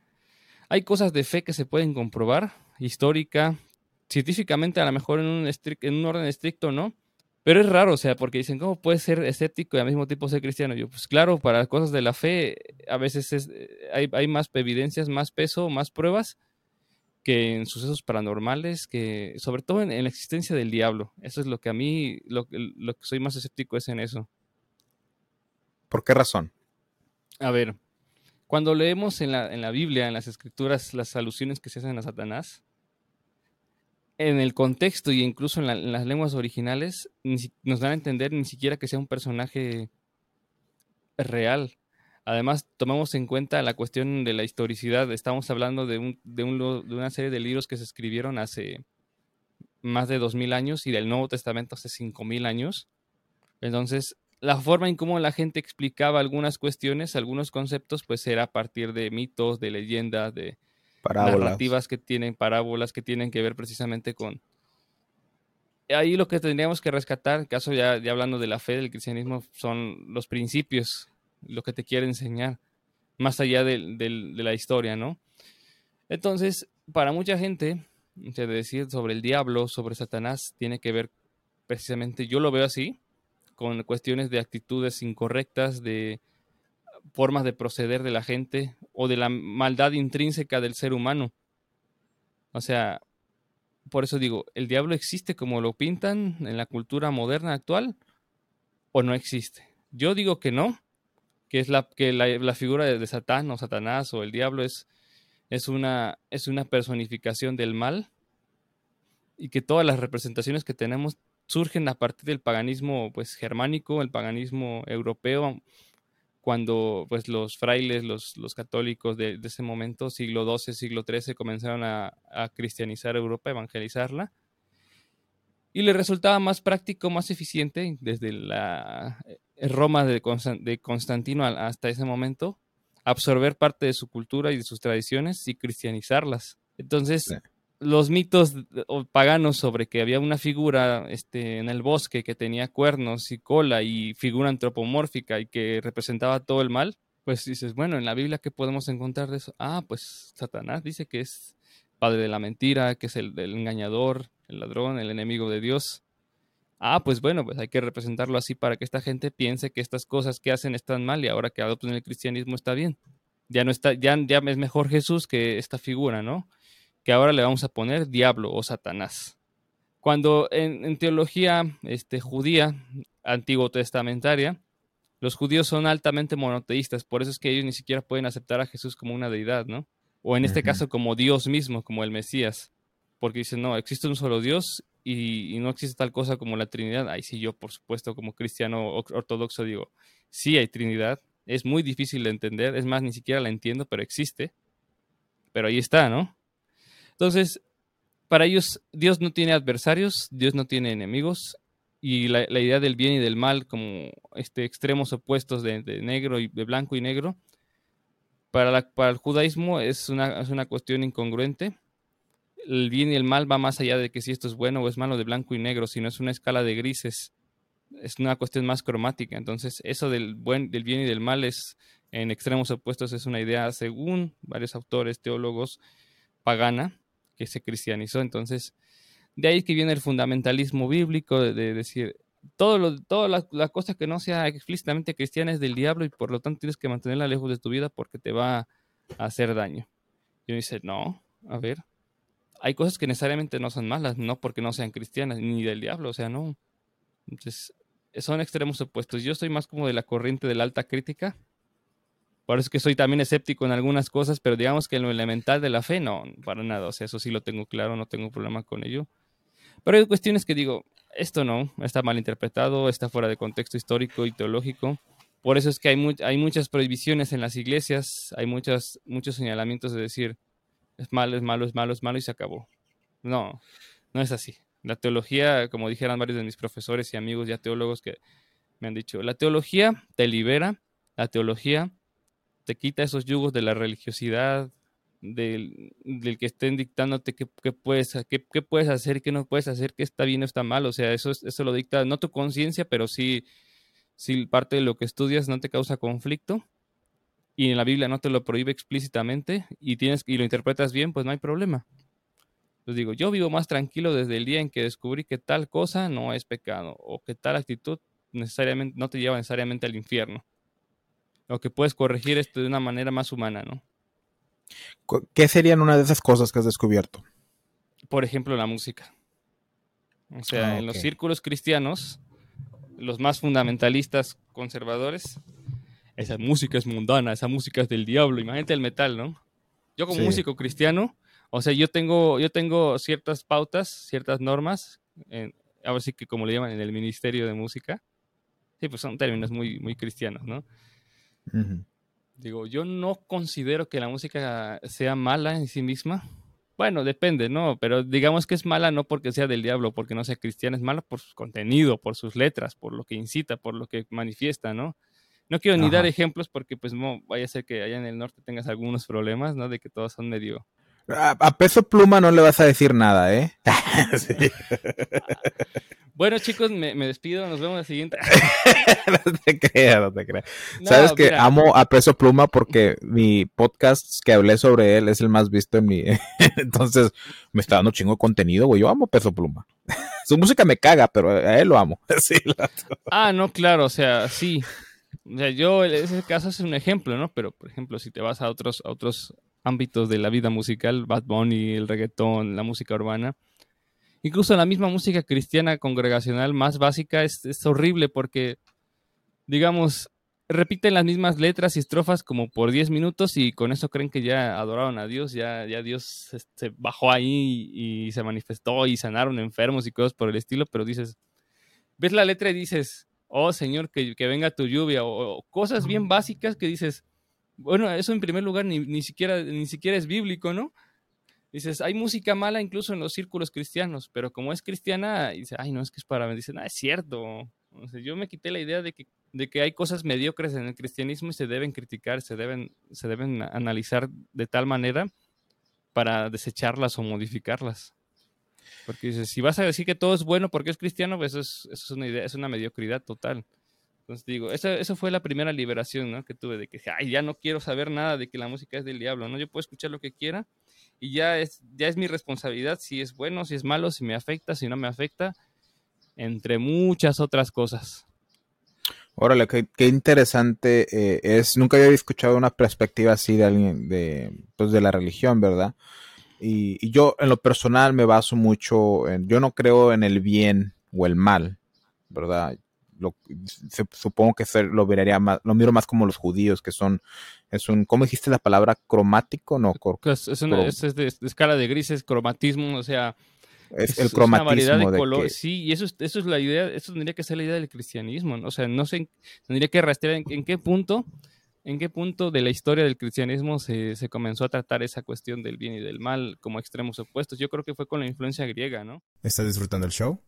hay cosas de fe que se pueden comprobar, histórica, científicamente a lo mejor en un, un orden estricto, ¿no? Pero es raro, o sea, porque dicen, ¿cómo puedes ser escéptico y al mismo tiempo ser cristiano? Yo, pues claro, para cosas de la fe a veces es, hay, hay, más evidencias, más peso, más pruebas que en sucesos paranormales, que sobre todo en, la existencia del diablo. Eso es lo que a mí, lo, lo que soy más escéptico es en eso. ¿Por qué razón? A ver, cuando leemos en la, en la Biblia, en las escrituras, las alusiones que se hacen a Satanás, en el contexto y incluso en, las lenguas originales nos dan a entender ni siquiera que sea un personaje real. Además, tomamos en cuenta la cuestión de la historicidad. Estamos hablando de, un, de, una serie de libros que se escribieron hace más de dos mil años y del Nuevo Testamento hace cinco mil años. Entonces, la forma en cómo la gente explicaba algunas cuestiones, algunos conceptos, pues era a partir de mitos, de leyendas, de narrativas que tienen, parábolas que tienen que ver precisamente con... Ahí lo que tendríamos que rescatar, en caso ya, ya hablando de la fe del cristianismo, son los principios, lo que te quiere enseñar, más allá de, la historia, ¿no? Entonces, para mucha gente, de decir sobre el diablo, sobre Satanás, tiene que ver precisamente, yo lo veo así, con cuestiones de actitudes incorrectas, de formas de proceder de la gente o de la maldad intrínseca del ser humano. O sea, por eso digo, ¿el diablo existe como lo pintan en la cultura moderna actual o no existe? Yo digo que no, que es la, que la, figura de, Satán o Satanás o el diablo es, es, una, es una personificación del mal y que todas las representaciones que tenemos surgen a partir del paganismo pues germánico, el paganismo europeo, cuando pues los frailes, los, los católicos de, ese momento, siglo XII, siglo XIII, comenzaron a, cristianizar Europa, evangelizarla, y le resultaba más práctico, más eficiente, desde la Roma de, Constantino hasta ese momento, absorber parte de su cultura y de sus tradiciones y cristianizarlas. Entonces, los mitos paganos sobre que había una figura este, en el bosque que tenía cuernos y cola y figura antropomórfica y que representaba todo el mal, pues dices, bueno, en la Biblia, ¿qué podemos encontrar de eso? Ah, pues Satanás dice que es padre de la mentira, que es el, el engañador, el ladrón, el enemigo de Dios. Ah, pues bueno, pues hay que representarlo así para que esta gente piense que estas cosas que hacen están mal y ahora que adoptan el cristianismo está bien. Ya no está, ya, ya es mejor Jesús que esta figura, ¿no? que ahora le vamos a poner diablo o Satanás. Cuando en, teología este, judía, antiguo testamentaria, los judíos son altamente monoteístas, por eso es que ellos ni siquiera pueden aceptar a Jesús como una deidad, ¿no? O en este caso como Dios mismo, como el Mesías, porque dicen, no, existe un solo Dios y, no existe tal cosa como la Trinidad. Ahí sí yo, por supuesto, como cristiano ortodoxo digo, sí hay Trinidad, es muy difícil de entender, es más, ni siquiera la entiendo, pero existe, pero ahí está, ¿no? Entonces, para ellos, Dios no tiene adversarios, Dios no tiene enemigos, y la, idea del bien y del mal como este, extremos opuestos de, negro y de blanco y negro, para, para el judaísmo es una, es una cuestión incongruente. El bien y el mal va más allá de que si esto es bueno o es malo de blanco y negro, sino es una escala de grises. Es una cuestión más cromática. Entonces, eso del, buen, del bien y del mal es en extremos opuestos, es una idea, según varios autores, teólogos, pagana, que se cristianizó. Entonces, de ahí que viene el fundamentalismo bíblico de, decir, todo lo, todas las cosas que no sea explícitamente cristiana es del diablo y por lo tanto tienes que mantenerla lejos de tu vida porque te va a hacer daño. Y uno dice, no, a ver, hay cosas que necesariamente no son malas, no porque no sean cristianas ni del diablo, o sea, no. Entonces, son extremos opuestos. Yo estoy más como de la corriente de la alta crítica, por eso es que soy también escéptico en algunas cosas, pero digamos que en lo elemental de la fe, no, para nada. O sea, eso sí lo tengo claro, no tengo problema con ello. Pero hay cuestiones que digo, esto no, está mal interpretado, está fuera de contexto histórico y teológico. Por eso es que hay, hay muchas prohibiciones en las iglesias, hay muchas, muchos señalamientos de decir, es malo, es malo, es malo, es malo y se acabó. No, no es así. La teología, como dijeran varios de mis profesores y amigos ya teólogos que me han dicho, la teología te libera, la teología te quita esos yugos de la religiosidad, del, que estén dictándote qué, puedes, qué, puedes hacer, qué no puedes hacer, qué está bien o está mal. O sea, eso, eso lo dicta no tu conciencia, pero sí, si parte de lo que estudias no te causa conflicto y en la Biblia no te lo prohíbe explícitamente y, tienes, y lo interpretas bien, pues no hay problema. Les digo, yo vivo más tranquilo desde el día en que descubrí que tal cosa no es pecado o que tal actitud necesariamente no te lleva necesariamente al infierno o que puedes corregir esto de una manera más humana, ¿no? ¿Qué serían una de esas cosas que has descubierto? Por ejemplo, la música. O sea, ah, en los círculos cristianos, los más fundamentalistas conservadores, esa música es mundana, esa música es del diablo. Imagínate el metal, ¿no? Yo como músico cristiano, o sea, yo tengo, yo tengo ciertas pautas, ciertas normas, en, ahora sí que como le llaman en el Ministerio de Música. Sí, pues son términos muy, muy cristianos, ¿no? Digo, yo no considero que la música sea mala en sí misma, Bueno, depende, ¿no? Pero digamos que es mala no porque sea del diablo, porque no sea cristiana, es mala por su contenido, por sus letras, por lo que incita, por lo que manifiesta, ¿no? No quiero ni dar ejemplos porque pues no vaya a ser que allá en el norte tengas algunos problemas, ¿no? De que todos son medio a, peso pluma no le vas a decir nada, ¿eh? Bueno, chicos, me, despido. Nos vemos en la siguiente. no te creas, no te creas. Sabes que amo a peso pluma porque mi podcast que hablé sobre él es el más visto en mi. Entonces me está dando chingo de contenido, güey. Yo amo peso pluma. Su música me caga, pero a él lo amo. ah, no, claro. O sea, sí. O sea, yo, ese caso es un ejemplo, ¿no? Pero, por ejemplo, si te vas a otros, a otros ámbitos de la vida musical, Bad Bunny, el reggaetón, la música urbana. Incluso la misma música cristiana congregacional más básica es, horrible porque, digamos, repiten las mismas letras y estrofas como por 10 minutos y con eso creen que ya adoraron a Dios, ya, ya Dios se bajó ahí y, se manifestó y sanaron enfermos y cosas por el estilo, pero dices, ves la letra y dices, oh Señor, que, venga tu lluvia, o, cosas bien básicas que dices, bueno, eso en primer lugar ni, siquiera, ni siquiera es bíblico, ¿no? Dices, hay música mala incluso en los círculos cristianos, pero como es cristiana, dice, ay, no, es que es para mí. Dice, no, es cierto. yo me quité la idea de que, de que hay cosas mediocres en el cristianismo y se deben criticar, se deben, se deben analizar de tal manera para desecharlas o modificarlas. Porque dices, si vas a decir que todo es bueno porque es cristiano, pues eso es, eso es una idea, es una mediocridad total. Entonces digo, esa, fue la primera liberación ¿no? que tuve de que Ay, ya no quiero saber nada de que la música es del diablo, ¿no? Yo puedo escuchar lo que quiera y ya es, ya es mi responsabilidad si es bueno, si es malo, si me afecta, si no me afecta, entre muchas otras cosas. Órale, qué, interesante eh, es. Nunca había escuchado una perspectiva así de alguien de, pues de la religión, ¿verdad? Y, y, yo en lo personal me baso mucho en, yo no creo en el bien o el mal, ¿verdad? supongo que lo miraría más, lo miro más como los judíos, que son, es un, ¿cómo dijiste la palabra? Cromático, ¿no? es, es, de, escala de grises, cromatismo, o sea, es, el cromatismo. Una de, color, sí, y eso, eso es la idea, eso tendría que ser la idea del cristianismo, o sea, no sé, tendría que rastrear en, qué punto, en qué punto de la historia del cristianismo se, se, comenzó a tratar esa cuestión del bien y del mal como extremos opuestos. Yo creo que fue con la influencia griega, ¿no? ¿Estás disfrutando el show?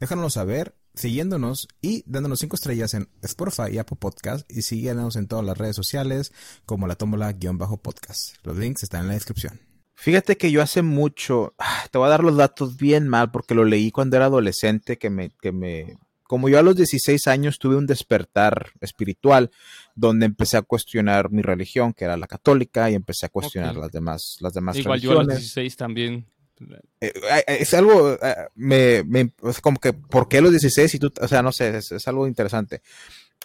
Déjanoslo saber siguiéndonos y dándonos cinco estrellas en Spotify y Apple Podcast y síguenos en todas las redes sociales como la tómbola-podcast. Los links están en la descripción. Fíjate que yo hace mucho, ah, te voy a dar los datos bien mal porque lo leí cuando era adolescente que me, que me, como yo a los 16 años tuve un despertar espiritual donde empecé a cuestionar mi religión, que era la católica, y empecé a cuestionar las demás, las demás Igual yo a los 16 también eh, eh, es algo, eh, me, me, como que, ¿por qué los 16? Y tú, o sea, no sé, es, algo interesante.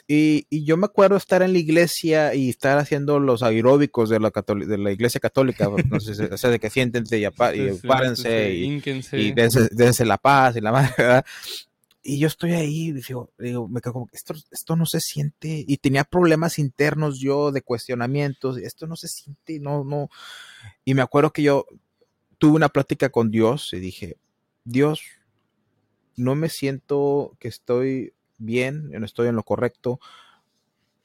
Y, y, yo me acuerdo estar en la iglesia y estar haciendo los aeróbicos de la, de la iglesia católica, no sé, o sea, de que siéntense y, y párense y, y dense, la paz y la madre, ¿verdad? Y yo estoy ahí y digo, digo, me quedo como, esto, esto no se siente, y tenía problemas internos yo de cuestionamientos, esto no se siente, no, no, y me acuerdo que yo tuve una plática con Dios y dije, Dios, no me siento que estoy bien, no estoy en lo correcto.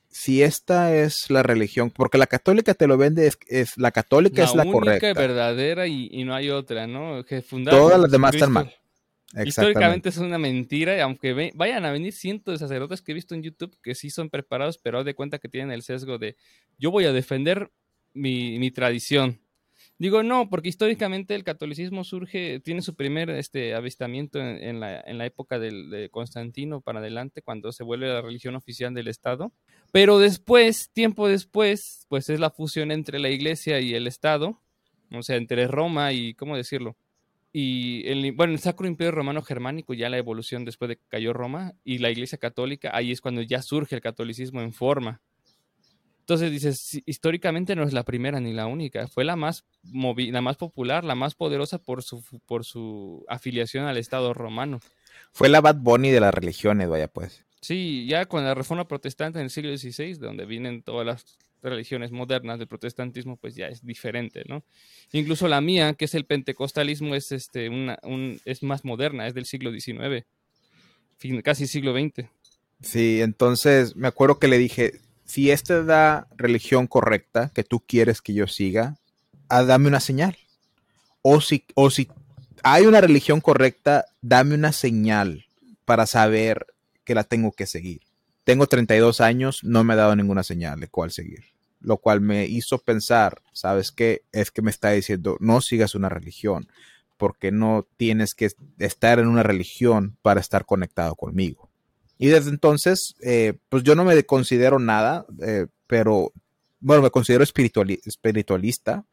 Si esta es la religión, porque la católica te lo vende, es, la católica es la correcta. La verdadera y, no hay otra, ¿no? Que Todas las demás están mal. Históricamente es una mentira, aunque vayan a venir cientos de sacerdotes que he visto en YouTube que sí son preparados, pero de cuenta que tienen el sesgo de yo voy a defender mi, mi tradición, Digo, no, porque históricamente el catolicismo surge, tiene su primer este, avistamiento en, la, en la, época del, de Constantino para adelante, cuando se vuelve la religión oficial del Estado. Pero después, tiempo después, pues es la fusión entre la iglesia y el Estado, o sea, entre Roma y, ¿cómo decirlo? Y el, bueno, el Sacro Imperio Romano Germánico, ya la evolución después de que cayó Roma, y la Iglesia Católica, ahí es cuando ya surge el catolicismo en forma. Entonces dices, históricamente no es la primera ni la única, fue la más la más popular, la más poderosa por su, por su afiliación al Estado romano. Fue la Bad Bunny de las religiones, vaya pues. Sí, ya con la reforma protestante en el siglo XVI, de donde vienen todas las religiones modernas del protestantismo, pues ya es diferente, ¿no? Incluso la mía, que es el pentecostalismo, es, este, una, un, es más moderna, es del siglo XIX, casi siglo XX. Sí, entonces me acuerdo que le dije, si esta es la religión correcta que tú quieres que yo siga, ah, dame una señal. o si, o si hay una religión correcta, dame una señal para saber que la tengo que seguir. Tengo 32 años, no me ha dado ninguna señal de cuál seguir, lo cual me hizo pensar, ¿sabes qué? Es que me está diciendo, no sigas una religión, porque no tienes que estar en una religión para estar conectado conmigo. Y desde entonces, eh, pues yo no me considero nada, eh, pero bueno, me considero espiritualista,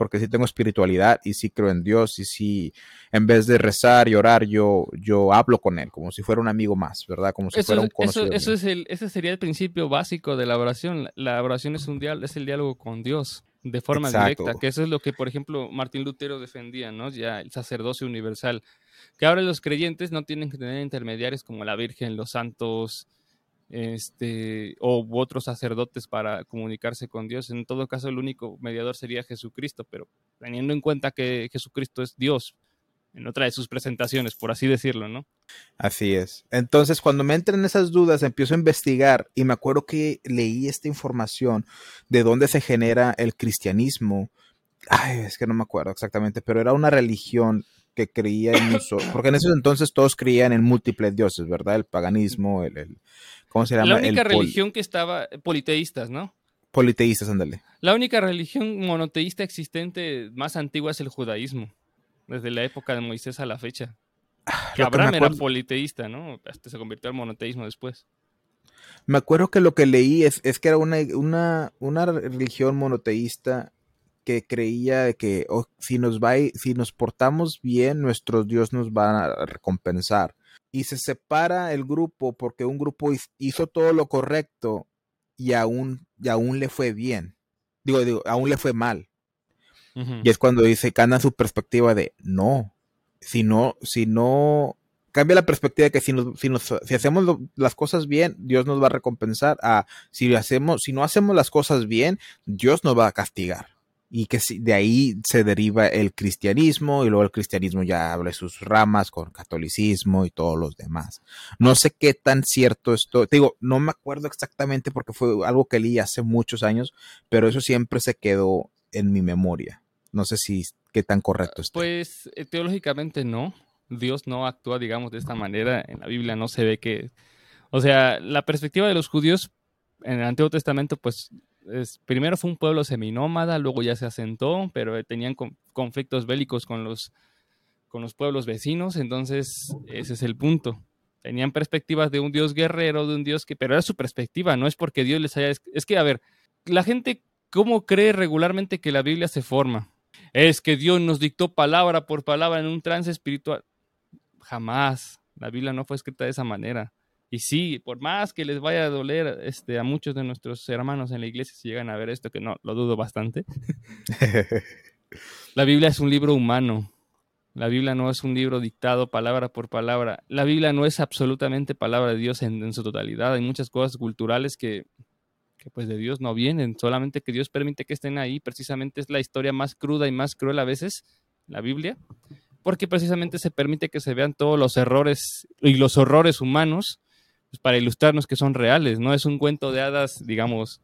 porque sí tengo espiritualidad y sí creo en Dios y sí, en vez de rezar y orar, yo, yo hablo con Él, como si fuera un amigo más, ¿verdad? Como si fuera un conocido. Eso, es el, ese sería el principio básico de la oración. La oración es, un es el diálogo con Dios de forma directa, que eso es lo que, por ejemplo, Martín Lutero defendía, ¿no? Ya el sacerdocio universal, que ahora los creyentes no tienen que tener intermediarios como la Virgen, los santos, este, o otros sacerdotes para comunicarse con Dios. En todo caso, el único mediador sería Jesucristo, pero teniendo en cuenta que Jesucristo es Dios en otra de sus presentaciones, por así decirlo, ¿no? Así es. Entonces, cuando me entran esas dudas, empiezo a investigar y me acuerdo que leí esta información de dónde se genera el cristianismo. Ay, es que no me acuerdo exactamente, pero era una religión que creía en un porque en ese entonces todos creían en múltiples dioses, ¿verdad? El paganismo, el, ¿cómo se llama? La única religión que estaba, politeístas, ¿no? Politeístas, ándale. La única religión monoteísta existente más antigua es el judaísmo, desde la época de Moisés a la fecha. Ah, que Abraham era politeísta, ¿no? Hasta se convirtió al monoteísmo después. Me acuerdo que lo que leí es, es que era una, una, una religión monoteísta que creía que oh, si, nos va, si nos portamos bien, nuestro Dios nos va a recompensar. Y se separa el grupo porque un grupo hizo todo lo correcto y aún, y aún le fue bien. Digo, digo, aún le fue mal. Y es cuando dice, cambia su perspectiva de no, si no, si no, cambia la perspectiva de que si, si, si hacemos las cosas bien, Dios nos va a recompensar. A si hacemos, si no hacemos las cosas bien, Dios nos va a castigar y que de ahí se deriva el cristianismo y luego el cristianismo ya abre sus ramas con catolicismo y todos los demás. No sé qué tan cierto esto, te digo, no me acuerdo exactamente porque fue algo que leí hace muchos años, pero eso siempre se quedó en mi memoria. No sé si qué tan correcto está. Pues eh, teológicamente no. Dios no actúa, digamos, de esta manera. En la Biblia no se ve que, o sea, la perspectiva de los judíos en el Antiguo Testamento, pues primero fue un pueblo seminómada, luego ya se asentó, pero tenían conflictos bélicos con los, con los pueblos vecinos, entonces ese es el punto. Tenían perspectivas de un dios guerrero, de un dios que, pero era su perspectiva, no es porque Dios les haya... Es que, a ver, la gente, ¿cómo cree regularmente que la Biblia se forma? Es que Dios nos dictó palabra por palabra en un trance espiritual. Jamás. La Biblia no fue escrita de esa manera. Y sí, por más que les vaya a doler este, a muchos de nuestros hermanos en la iglesia si llegan a ver esto, que no, lo dudo bastante. la Biblia es un libro humano. La Biblia no es un libro dictado palabra por palabra. La Biblia no es absolutamente palabra de Dios en, su totalidad. Hay muchas cosas culturales que, que, pues de Dios no vienen. Solamente que Dios permite que estén ahí. Precisamente es la historia más cruda y más cruel a veces, la Biblia. Porque precisamente se permite que se vean todos los errores y los horrores humanos pues, para ilustrarnos que son reales, no es un cuento de hadas, digamos,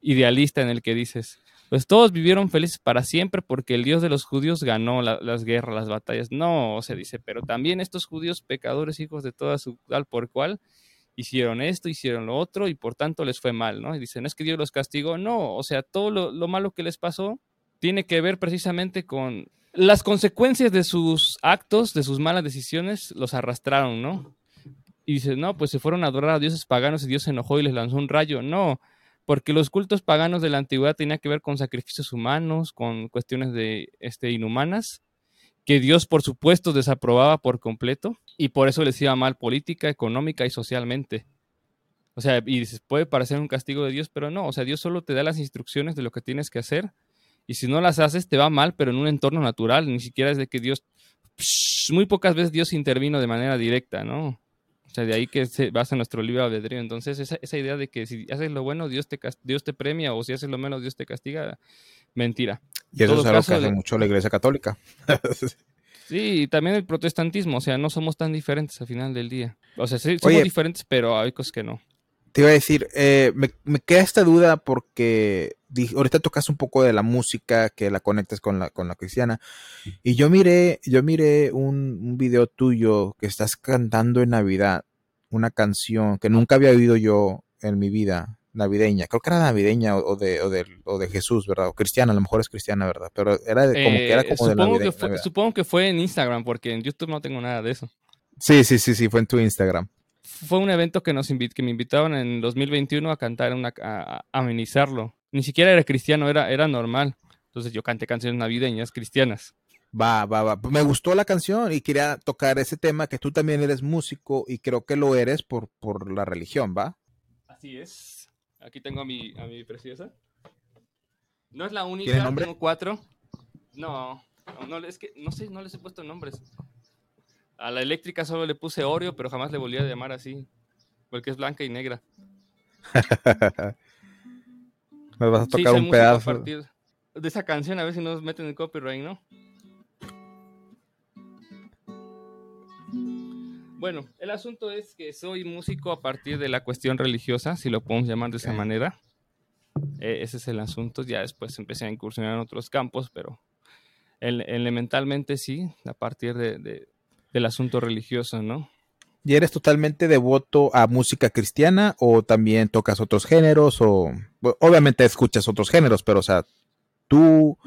idealista en el que dices, pues todos vivieron felices para siempre porque el Dios de los judíos ganó las guerras, las batallas. No, se dice, pero también estos judíos pecadores, hijos de toda su tal por cual, hicieron esto, hicieron lo otro y por tanto les fue mal, ¿no? Y dicen, es que Dios los castigó. No, o sea, todo lo, lo malo que les pasó tiene que ver precisamente con las consecuencias de sus actos, de sus malas decisiones, los arrastraron, ¿no? Y dices, no, pues se fueron a adorar a dioses paganos y Dios se enojó y les lanzó un rayo. No, porque los cultos paganos de la antigüedad tenían que ver con sacrificios humanos, con cuestiones de este, inhumanas, que Dios, por supuesto, desaprobaba por completo y por eso les iba mal política, económica y socialmente. O sea, y dices, puede parecer un castigo de Dios, pero no, o sea, Dios solo te da las instrucciones de lo que tienes que hacer y si no las haces te va mal, pero en un entorno natural, ni siquiera es de que Dios, muy pocas veces Dios intervino de manera directa, ¿no? O sea, de ahí que se basa nuestro libro albedrío. Entonces, esa, esa idea de que si haces lo bueno, Dios te, Dios te premia, o si haces lo menos, Dios te castiga, mentira. Y eso es algo que hace mucho la Iglesia Católica. sí, y también el protestantismo, o sea, no somos tan diferentes al final del día. O sea, sí, somos diferentes, pero hay cosas que no. Te iba a decir, eh, me, me, queda esta duda porque ahorita tocas un poco de la música que la conectas con la, con la cristiana. Y yo miré, yo miré un, un video tuyo que estás cantando en Navidad, una canción que nunca había oído yo en mi vida navideña. Creo que era navideña o, de, o, de, o de Jesús, ¿verdad? O cristiana, a lo mejor es cristiana, ¿verdad? Pero era de, como que era como supongo de Navidad. Que fue, supongo que fue en Instagram, porque en YouTube no tengo nada de eso. Sí, sí, sí, sí, fue en tu Instagram. Fue un evento que, nos que me invitaron en 2021 a cantar, una, a, amenizarlo. Ni siquiera era cristiano, era, era normal. Entonces yo canté canciones navideñas cristianas. Va, va, va. Me gustó la canción y quería tocar ese tema que tú también eres músico y creo que lo eres por, por la religión, ¿va? Así es. Aquí tengo a mi, a mi preciosa. No es la única, tengo cuatro. No, no, es que, no sé, no les he puesto nombres. A la eléctrica solo le puse Oreo, pero jamás le volví a llamar así. Porque es blanca y negra. Nos vas a tocar un pedazo. de esa canción, a ver si nos meten el copyright, ¿no? Bueno, el asunto es que soy músico a partir de la cuestión religiosa, si lo podemos llamar de esa manera. E, ese es el asunto. Ya después empecé a incursionar en otros campos, pero elementalmente sí, a partir de, del asunto religioso, ¿no? ¿Y eres totalmente devoto a música cristiana o también tocas otros géneros o obviamente escuchas otros géneros, pero o sea, tú,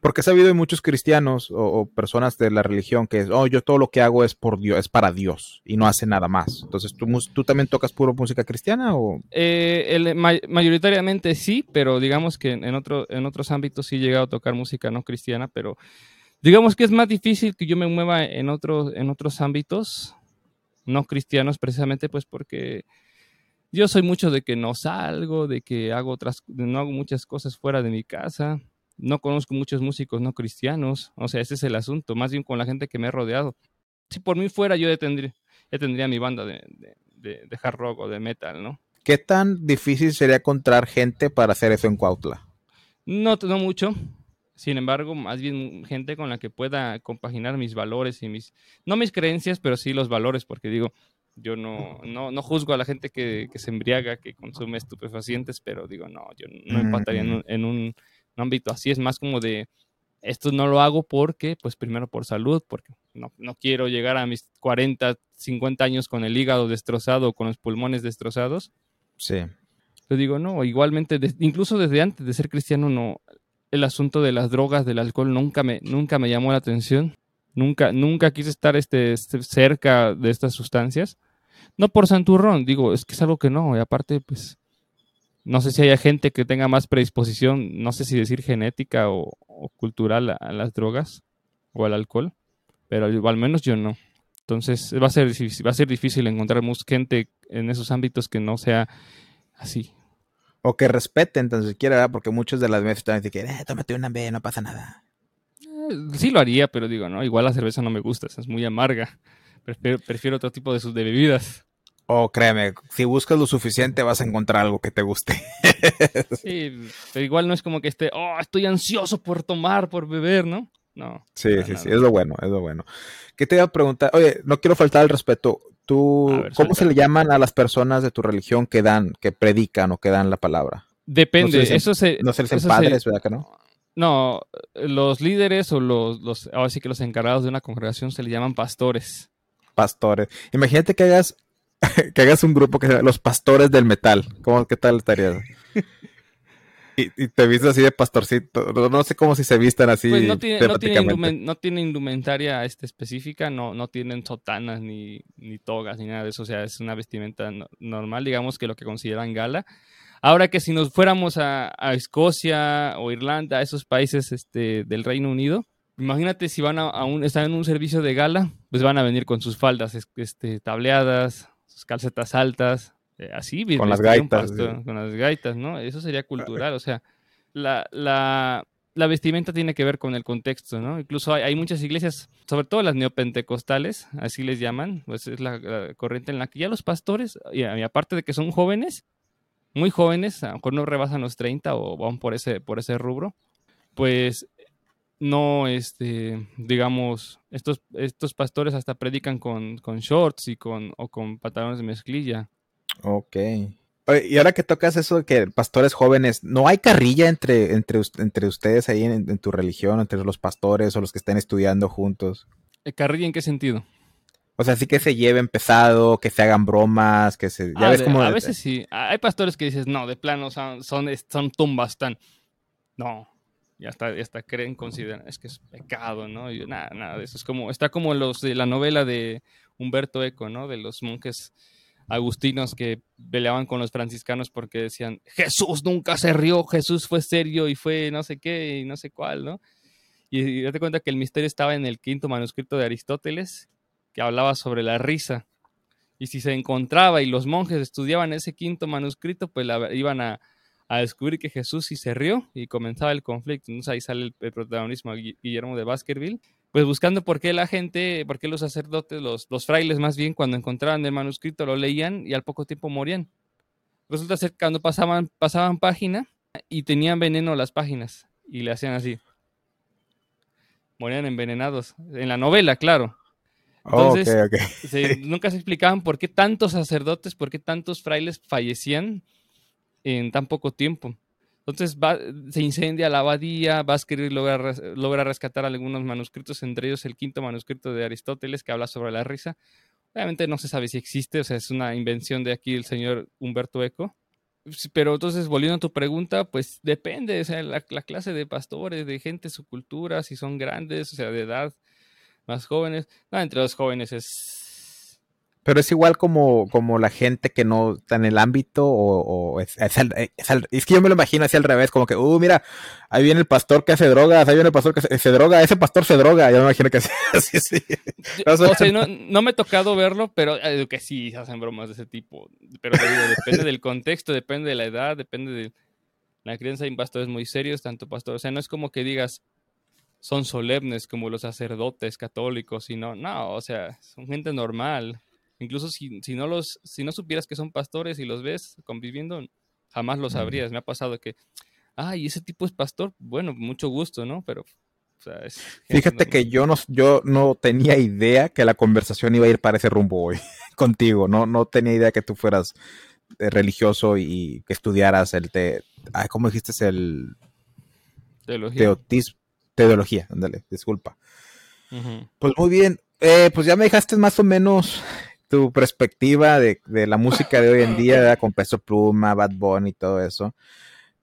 porque he sabido de muchos cristianos o, personas de la religión que, oh, yo todo lo que hago es por Dios, es para Dios y no hace nada más. Entonces, ¿tú, tú también tocas puro música cristiana o? Eh, mayoritariamente sí, pero digamos que en, otro, en otros ámbitos sí he llegado a tocar música no cristiana, pero digamos que es más difícil que yo me mueva en, otros en otros ámbitos no cristianos precisamente pues porque yo soy mucho de que no salgo, de que hago otras, no hago muchas cosas fuera de mi casa, no conozco muchos músicos no cristianos, o sea, ese es el asunto, más bien con la gente que me he rodeado. Si por mí fuera, yo tendría, tendría mi banda de, de, de, hard rock o de metal, ¿no? ¿Qué tan difícil sería encontrar gente para hacer eso en Cuautla? No, no mucho. Sin embargo, más bien gente con la que pueda compaginar mis valores y mis, no mis creencias, pero sí los valores, porque digo, yo no, no, no juzgo a la gente que, que, se embriaga, que consume estupefacientes, pero digo, no, yo no empataría en un ámbito así, es más como de, esto no lo hago porque, pues primero por salud, porque no, no quiero llegar a mis 40, 50 años con el hígado destrozado, con los pulmones destrozados. Sí. Yo digo, no, igualmente, incluso desde antes de ser cristiano, no, el asunto de las drogas, del alcohol, nunca me, nunca me llamó la atención. Nunca, nunca quise estar este, este cerca de estas sustancias. No por santurrón, digo, es que es algo que no, y aparte, pues, no sé si haya gente que tenga más predisposición, no sé si decir genética o, cultural a, las drogas o al alcohol, pero al menos yo no. Entonces va a ser va a ser difícil encontrar gente en esos ámbitos que no sea así. O que respeten entonces siquiera, porque muchos de las veces están diciendo, eh, tómate una B, no pasa nada. Eh, sí lo haría, pero digo, no, igual la cerveza no me gusta, es muy amarga. Prefiero, prefiero otro tipo de, sus, de bebidas. Oh, créeme, si buscas lo suficiente vas a encontrar algo que te guste. sí, pero igual no es como que esté, oh, estoy ansioso por tomar, por beber, ¿no? No. Sí, sí, sí, es lo bueno, es lo bueno. ¿Qué te iba a preguntar? Oye, no quiero faltar al respeto. ¿Tú, cómo se le llaman a las personas de tu religión que dan, que predican o que dan la palabra? Depende, eso se... No se les padres, ¿verdad que no? No, los líderes o los, los, ahora sí que los encargados de una congregación se le llaman pastores. Pastores. Imagínate que hagas que hagas un grupo que sea los pastores del metal. ¿Cómo, ¿Qué tal estaría? y, te vistes así de pastorcito. No, sé cómo si se vistan así. Pues no, tiene, no, tiene indumentaria este, específica, no, no tienen sotanas ni, ni togas ni nada de eso. O sea, es una vestimenta normal, digamos que lo que consideran gala. Ahora que si nos fuéramos a, Escocia o Irlanda, a esos países este, del Reino Unido, imagínate si van a, un, están en un servicio de gala, pues van a venir con sus faldas este, tableadas, sus calcetas altas, eh, así. Con las gaitas. Con las gaitas, ¿no? Eso sería cultural, o sea, la, la, la, vestimenta tiene que ver con el contexto, ¿no? Incluso hay, muchas iglesias, sobre todo las neopentecostales, así les llaman, pues es la, corriente en la que ya los pastores, y, aparte de que son jóvenes, muy jóvenes, a lo mejor no rebasan los 30 o van por ese, por ese rubro, pues no, este, digamos, estos, estos pastores hasta predican con, con shorts y con, o con pantalones de mezclilla. Ok. y ahora que tocas eso de que pastores jóvenes, ¿no hay carrilla entre, entre, entre ustedes ahí en, tu religión, entre los pastores o los que están estudiando juntos? Eh, ¿Carrilla en qué sentido? O sea, sí que se lleven pesado, que se hagan bromas, que se... ¿ya ves como... A veces sí. Hay pastores que dices, no, de plano son, son, son tumbas, están... No, ya hasta, ya creen, consideran, es que es pecado, ¿no? Y nada, nada de eso. Es como, está como los de la novela de Humberto Eco, ¿no? De los monjes agustinos que peleaban con los franciscanos porque decían, Jesús nunca se rió, Jesús fue serio y fue no sé qué y no sé cuál, ¿no? Y, date cuenta que el misterio estaba en el quinto manuscrito de Aristóteles, que hablaba sobre la risa. Y si se encontraba y los monjes estudiaban ese quinto manuscrito, pues iban a, a descubrir que Jesús sí se rió y comenzaba el conflicto. Entonces ahí sale el, protagonismo de Guillermo de Baskerville, pues buscando por qué la gente, por qué los sacerdotes, los, los frailes más bien, cuando encontraban el manuscrito lo leían y al poco tiempo morían. Resulta ser que cuando pasaban, pasaban página y tenían veneno las páginas y le hacían así. Morían envenenados. En la novela, claro. Oh, Entonces, nunca se explicaban por qué tantos sacerdotes, por qué tantos frailes fallecían en tan poco tiempo. Entonces se incendia la abadía, Vázquez logra, logra rescatar algunos manuscritos, entre ellos el quinto manuscrito de Aristóteles que habla sobre la risa. Obviamente no se sabe si existe, o sea, es una invención de aquí el señor Humberto Eco. Pero entonces, volviendo a tu pregunta, pues depende, o sea, la, la clase de pastores, de gente, su cultura, si son grandes, o sea, de edad, más jóvenes. No, entre los jóvenes es pero es igual como, como la gente que no está en el ámbito o, es, es, que yo me lo imagino así al revés, como que, uh, mira, ahí viene el pastor que hace drogas, ahí viene el pastor que se, droga, ese pastor se droga, yo me imagino que así, sí. O sea, no, no, me ha tocado verlo, pero eh, que sí hacen bromas de ese tipo. Pero depende del contexto, depende de la edad, depende de la crianza. Hay pastores muy serios, tanto pastores, o sea, no es como que digas, son solemnes como los sacerdotes católicos, sino, no, o sea, son gente normal Incluso si, si, no los, si no supieras que son pastores y los ves conviviendo, jamás lo sabrías. Me ha pasado que, ay, ese tipo es pastor, bueno, mucho gusto, ¿no? Pero Fíjate que yo no, yo no tenía idea que la conversación iba a ir para ese rumbo hoy contigo. No, no tenía idea que tú fueras eh, religioso y que estudiaras el te, ¿cómo dijiste? El teología. teología, ándale, disculpa. Pues muy bien. Eh, pues ya me dejaste más o menos tu perspectiva de, la música de hoy en día, con Peso Pluma, Bad Bunny y todo eso.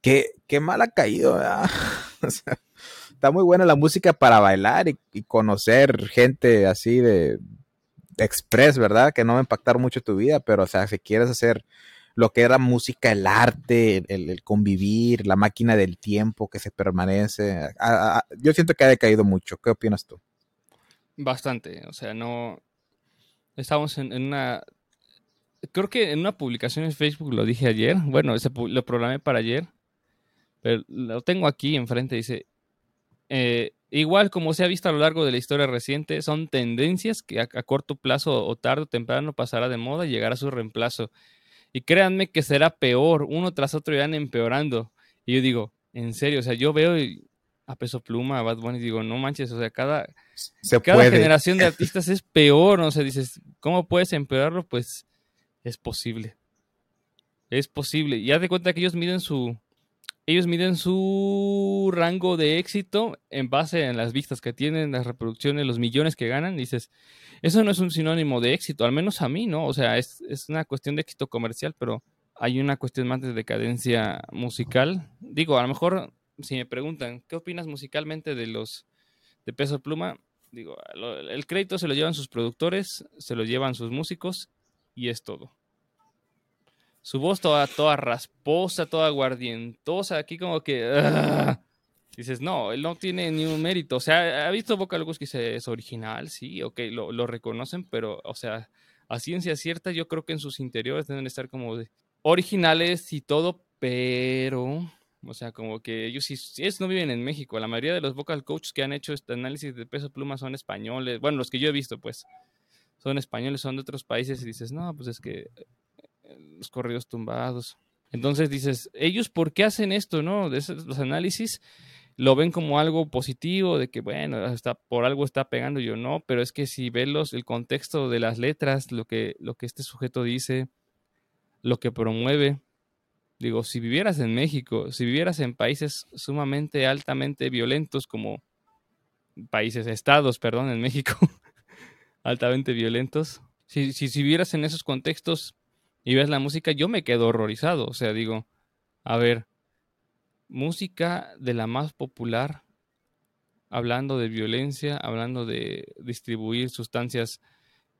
Qué, qué mal ha caído, está muy buena la música para bailar y, conocer gente así de, express, ¿verdad? Que no va a impactar mucho tu vida, pero o sea, si quieres hacer lo que era música, el arte, el, convivir, la máquina del tiempo que se permanece, yo siento que ha decaído mucho. ¿Qué opinas tú? Bastante, o sea, no, Estábamos en, una. Creo que en una publicación en Facebook lo dije ayer. Bueno, ese, lo programé para ayer. Pero lo tengo aquí enfrente. Dice. Eh, igual como se ha visto a lo largo de la historia reciente, son tendencias que a, corto plazo o tarde o temprano pasará de moda y llegará a su reemplazo. Y créanme que será peor, uno tras otro irán empeorando. Y yo digo, en serio, o sea, yo veo a Peso Pluma, a Bad Bunny, digo, no manches, o sea, cada, cada generación de artistas es peor, ¿no? o sea, dices, ¿cómo puedes empeorarlo? Pues es posible. Es posible. Y haz de cuenta que ellos miden su, ellos miden su rango de éxito en base en las vistas que tienen, las reproducciones, los millones que ganan. Dices, eso no es un sinónimo de éxito, al menos a mí, ¿no? O sea, es, es una cuestión de éxito comercial, pero hay una cuestión más de decadencia musical. Digo, a lo mejor si me preguntan, ¿qué opinas musicalmente de los de Peso Pluma? Digo, el crédito se lo llevan sus productores, se lo llevan sus músicos y es todo. Su voz toda, toda rasposa, toda aguardientosa, aquí como que... ¡ah! Dices, no, él no tiene ni un mérito. O sea, ha visto Vocal que es original, sí, ok, lo, reconocen, pero, o sea, a ciencia cierta, yo creo que en sus interiores deben estar como originales y todo, pero o sea, como que ellos sí, ellos no viven en México. La mayoría de los vocal coaches que han hecho este análisis de peso pluma son españoles. Bueno, los que yo he visto, pues, son españoles, son de otros países y dices, no, pues es que eh, los corridos tumbados. Entonces dices, ellos, ¿por qué hacen esto, no? De esos, los análisis lo ven como algo positivo, de que, bueno, hasta por algo está pegando, yo no, pero es que si ves los, el contexto de las letras, lo que, lo que este sujeto dice, lo que promueve, Digo, si vivieras en México, si vivieras en países sumamente altamente violentos como países, estados, perdón, en México, altamente violentos, si, si, si vivieras en esos contextos y ves la música, yo me quedo horrorizado. O sea, digo, a ver, música de la más popular, hablando de violencia, hablando de distribuir sustancias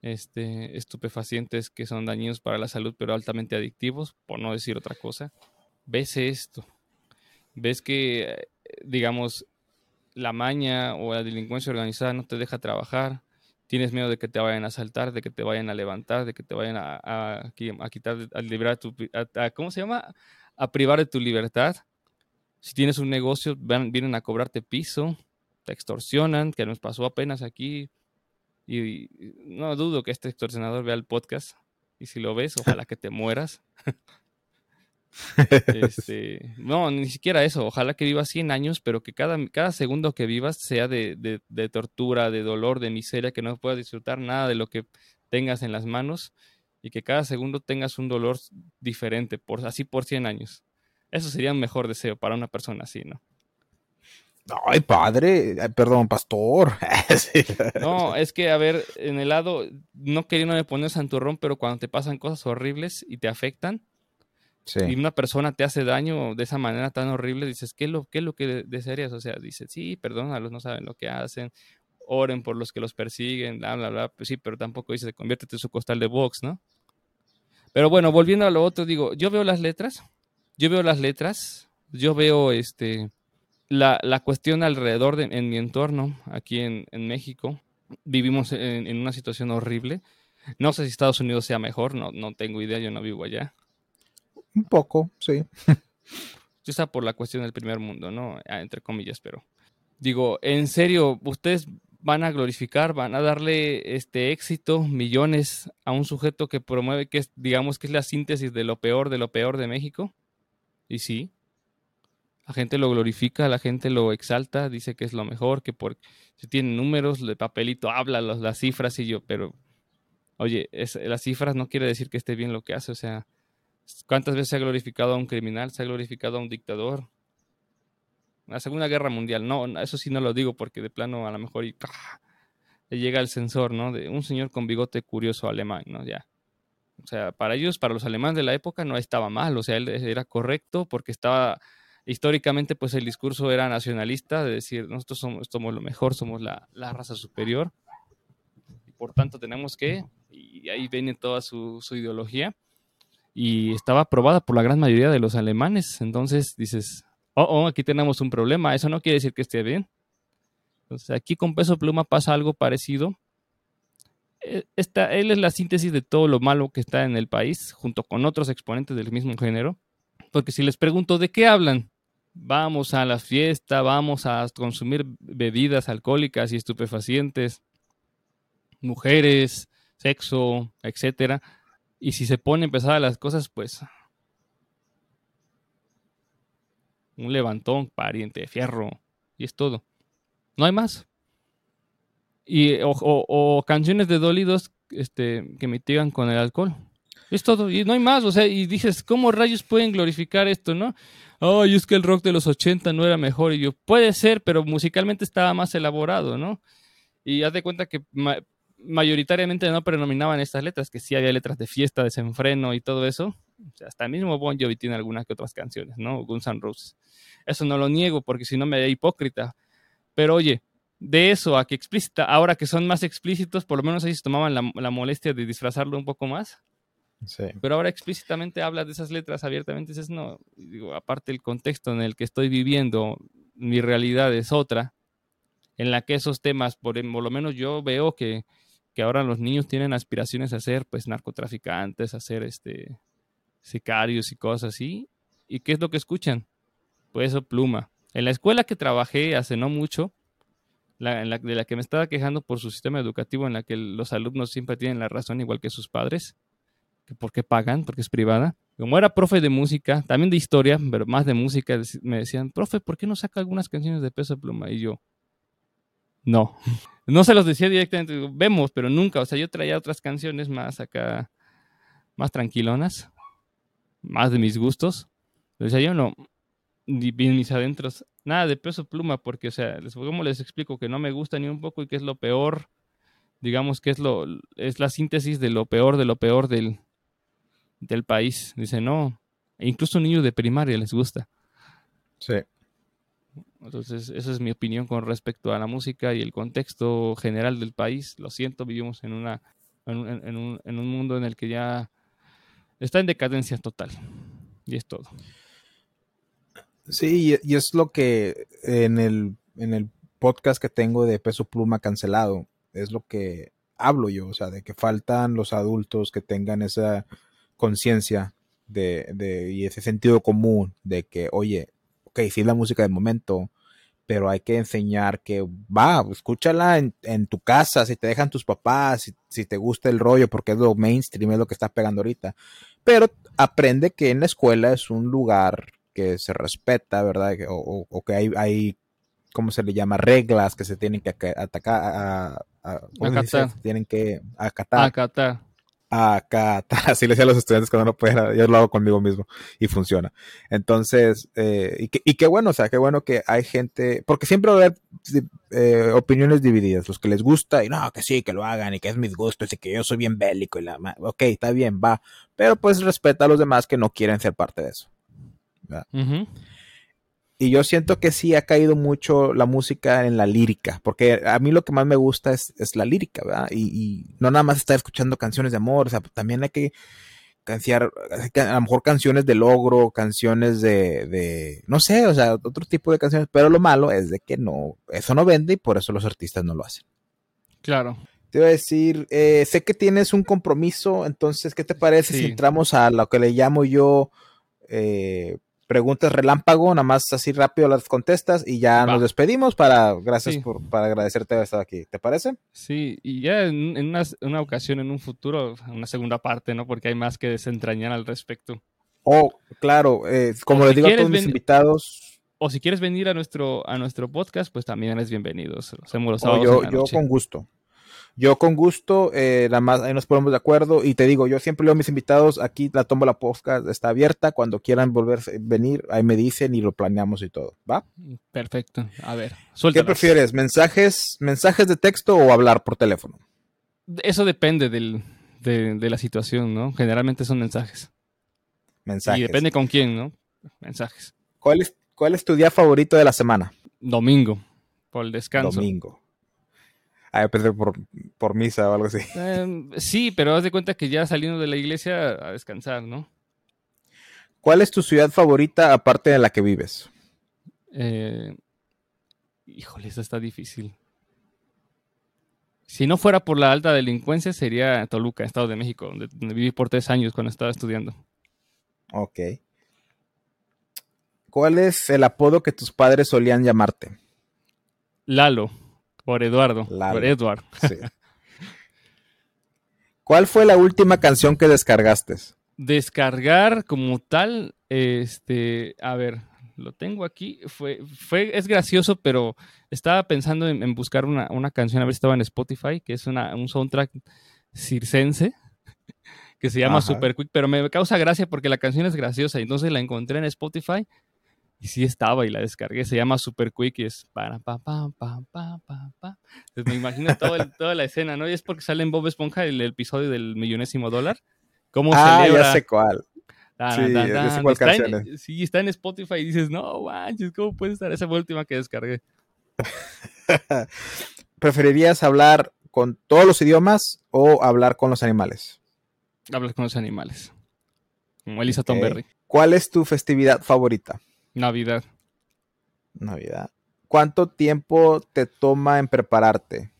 este, estupefacientes que son dañinos para la salud, pero altamente adictivos, por no decir otra cosa. Ves esto, ves que, digamos, la maña o la delincuencia organizada no te deja trabajar, tienes miedo de que te vayan a asaltar, de que te vayan a levantar, de que te vayan a, a, a quitar, a liberar tu, a, ¿cómo se llama? A privar de tu libertad. Si tienes un negocio, vienen a cobrarte piso, te extorsionan, que nos pasó apenas aquí y, no dudo que este extorsionador vea el podcast. Y si lo ves, ojalá que te mueras. este, no, ni siquiera eso. Ojalá que vivas 100 años, pero que cada, cada segundo que vivas sea de, de, de, tortura, de dolor, de miseria, que no puedas disfrutar nada de lo que tengas en las manos y que cada segundo tengas un dolor diferente, por, así por 100 años. Eso sería un mejor deseo para una persona así, ¿no? Ay, padre, perdón, pastor. No, es que, a ver, en el lado, no queriendo poner santurrón, pero cuando te pasan cosas horribles y te afectan, y una persona te hace daño de esa manera tan horrible, dices, ¿qué es lo, qué es lo que desearías? O sea, dices, sí, perdónalos, no saben lo que hacen, oren por los que los persiguen, bla, bla, bla. Pues sí, pero tampoco dice, conviértete en su costal de box, ¿no? Pero bueno, volviendo a lo otro, digo, yo veo las letras, yo veo las letras, yo veo este la, la cuestión alrededor de en mi entorno, aquí en, en México, vivimos en, en, una situación horrible. No sé si Estados Unidos sea mejor, no, no tengo idea, yo no vivo allá. Un poco, sí. Yo está por la cuestión del primer mundo, ¿no? Ah, entre comillas, pero digo, en serio, ustedes van a glorificar, van a darle este éxito, millones a un sujeto que promueve que es, digamos que es la síntesis de lo peor de lo peor de México. Y sí, la gente lo glorifica, la gente lo exalta, dice que es lo mejor, que por si tiene números, de papelito habla las, las cifras y yo, pero oye, las cifras no quiere decir que esté bien lo que hace, o sea, ¿cuántas veces se ha glorificado a un criminal, se ha glorificado a un dictador? La Segunda Guerra Mundial, no, eso sí no lo digo porque de plano a lo mejor y, le llega el sensor, ¿no? De un señor con bigote curioso alemán, ¿no? Ya. O sea, para ellos, para los alemanes de la época no estaba mal, o sea, él era correcto porque estaba históricamente pues el discurso era nacionalista, de decir, nosotros somos, lo mejor, somos la, la, raza superior, y por tanto tenemos que, y ahí viene toda su, su, ideología, y estaba aprobada por la gran mayoría de los alemanes, entonces dices, oh, oh, aquí tenemos un problema, eso no quiere decir que esté bien. Entonces aquí con peso pluma pasa algo parecido. E, esta, él es la síntesis de todo lo malo que está en el país, junto con otros exponentes del mismo género. Porque si les pregunto de qué hablan, vamos a la fiesta, vamos a consumir bebidas alcohólicas y estupefacientes, mujeres, sexo, etcétera. Y si se pone pesadas las cosas, pues un levantón, pariente de fierro, y es todo. No hay más. Y, o, o, o canciones de dolidos este, que mitigan con el alcohol. Es todo, y no hay más, o sea, y dices, ¿cómo rayos pueden glorificar esto, no? Ay, es que el rock de los 80 no era mejor, y yo, puede ser, pero musicalmente estaba más elaborado, ¿no? Y haz de cuenta que ma mayoritariamente no predominaban estas letras, que sí había letras de fiesta, desenfreno y todo eso. O sea, hasta el mismo Bon Jovi tiene algunas que otras canciones, ¿no? Guns N' Roses. Eso no lo niego, porque si no me da hipócrita. Pero oye, de eso a que explícita, ahora que son más explícitos, por lo menos ahí se tomaban la, la molestia de disfrazarlo un poco más. Pero ahora explícitamente hablas de esas letras abiertamente, dices, no, aparte el contexto en el que estoy viviendo, mi realidad es otra, en la que esos temas, por, por lo menos yo veo que, que, ahora los niños tienen aspiraciones a ser pues narcotraficantes, a ser este sicarios y cosas así. ¿Y qué es lo que escuchan? Pues eso, pluma. En la escuela que trabajé hace no mucho, en la, de la que me estaba quejando por su sistema educativo en la que los alumnos siempre tienen la razón igual que sus padres, que por qué pagan, porque es privada. Como era profe de música, también de historia, pero más de música, me decían, profe, ¿por qué no saca algunas canciones de peso pluma? Y yo, no. No se los decía directamente, vemos, pero nunca. O sea, yo traía otras canciones más acá, más tranquilonas, más de mis gustos. O sea, yo no, ni mis adentros, nada de peso pluma, porque, o sea, les, ¿cómo les explico que no me gusta ni un poco y que es lo peor? Digamos que es, lo, es la síntesis de lo peor, de lo peor del, del país. Dice, no, incluso niños de primaria les gusta. Sí. Entonces, esa es mi opinión con respecto a la música y el contexto general del país. Lo siento, vivimos en, una, en, un, en un mundo en el que ya está en decadencia total. Y es todo. Sí, y es lo que en el, en el podcast que tengo de Peso Pluma cancelado, es lo que hablo yo, o sea, de que faltan los adultos que tengan esa conciencia de, de, y ese sentido común de que, oye, ok, sí es la música del momento, pero hay que enseñar que va, escúchala en, en tu casa, si te dejan tus papás, si, si, te gusta el rollo, porque es lo mainstream, es lo que está pegando ahorita. Pero aprende que en la escuela es un lugar que se respeta, ¿verdad? O, o, que hay, hay, ¿cómo se le llama? Reglas que se tienen que atacar, a, a, acatar. tienen que acatar. Acatar acá, así le decía a los estudiantes cuando no pueden, yo lo hago conmigo mismo y funciona. Entonces, eh, y, que, y qué bueno, o sea, qué bueno que hay gente, porque siempre va a haber eh, opiniones divididas, los que les gusta y no, que sí, que lo hagan y que es mis gustos y que yo soy bien bélico y la, ok, está bien, va, pero pues respeta a los demás que no quieren ser parte de eso. Uh y yo siento que sí ha caído mucho la música en la lírica, porque a mí lo que más me gusta es, es la lírica, ¿verdad? Y, no nada más estar escuchando canciones de amor, o sea, también hay que canciar, a lo mejor canciones de logro, canciones de, de, no sé, o sea, otro tipo de canciones, pero lo malo es de que no, eso no vende y por eso los artistas no lo hacen. Claro. Te iba a decir, eh, sé que tienes un compromiso, entonces, ¿qué te parece si entramos a lo que le llamo yo eh, preguntas relámpago, nada más así rápido las contestas y ya nos despedimos para, gracias por, para agradecerte haber estado aquí, ¿te parece? Sí, y ya en, una, ocasión, en un futuro, una segunda parte, ¿no? Porque hay más que desentrañar al respecto. Oh, claro, eh, como les digo a todos mis invitados. O si quieres venir a nuestro, a nuestro podcast, pues también eres bienvenido. hacemos los oh, yo, yo con gusto. Yo con gusto, eh, nada más ahí nos ponemos de acuerdo y te digo, yo siempre leo a mis invitados, aquí la tomo la podcast, está abierta, cuando quieran volver a venir, ahí me dicen y lo planeamos y todo, ¿va? Perfecto, a ver, ¿Qué prefieres, mensajes, mensajes de texto o hablar por teléfono? Eso depende del, de, de, la situación, ¿no? Generalmente son mensajes. Mensajes. Y depende con quién, ¿no? Mensajes. ¿Cuál es, cuál es tu día favorito de la semana? Domingo, por el descanso. Domingo. Ah, pensé por, por misa o algo así. Em, sí, pero haz de cuenta que ya saliendo de la iglesia a descansar, ¿no? ¿Cuál es tu ciudad favorita aparte de la que vives? Eh, híjole, eso está difícil. Si no fuera por la alta delincuencia, sería Toluca, Estado de México, donde, donde viví por tres años cuando estaba estudiando. Ok. ¿Cuál es el apodo que tus padres solían llamarte? Lalo. Por Eduardo. Por Edward. ¿Cuál fue la última canción que descargaste? Descargar como tal, este, a ver, lo tengo aquí. Fue, fue, es gracioso, pero estaba pensando en, buscar una, canción, a ver si estaba en Spotify, que es una, un soundtrack circense, que se llama Super Quick, pero me causa gracia porque la canción es graciosa, entonces la encontré en Spotify y sí estaba y la descargué. Se llama Super Quick y es para pa pa pa pa pa pa. me imagino toda la escena, ¿no? Y es porque sale en Bob Esponja el, episodio del millonésimo dólar. ¿Cómo ah, ya sé cuál. sí, ya sé cuál está en, sí, está en Spotify y dices, no manches, ¿cómo puede estar esa última que descargué? ¿Preferirías hablar con todos los idiomas o hablar con los animales? Hablar con los animales. Como Elisa Tomberry. ¿Cuál es tu festividad favorita? Navidad. Navidad. ¿Cuánto tiempo te toma en prepararte?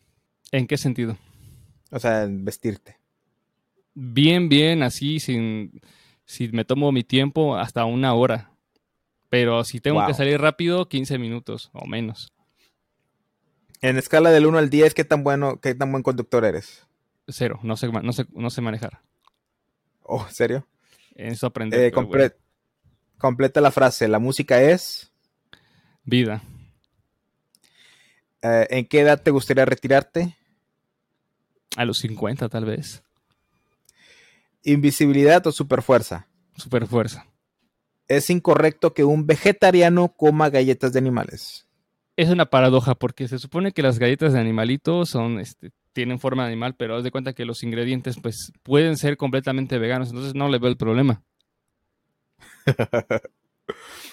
¿En qué sentido? O sea, en vestirte. Bien, bien, así, sin, si me tomo mi tiempo, hasta una hora. Pero si tengo que salir rápido, 15 minutos o menos. En escala del 1 al 10, ¿qué tan bueno, qué tan buen conductor eres? Cero, no sé, no sé, no sé manejar. Oh, ¿serio? Eso aprender. Eh, Completa la frase. La música es. Vida. Eh, ¿En qué edad te gustaría retirarte? A los 50, tal vez. ¿Invisibilidad o superfuerza? Superfuerza. es incorrecto que un vegetariano coma galletas de animales. Es una paradoja porque se supone que las galletas de animalito son, este, tienen forma de animal, pero haz de cuenta que los ingredientes pues pueden ser completamente veganos, entonces no le veo el problema.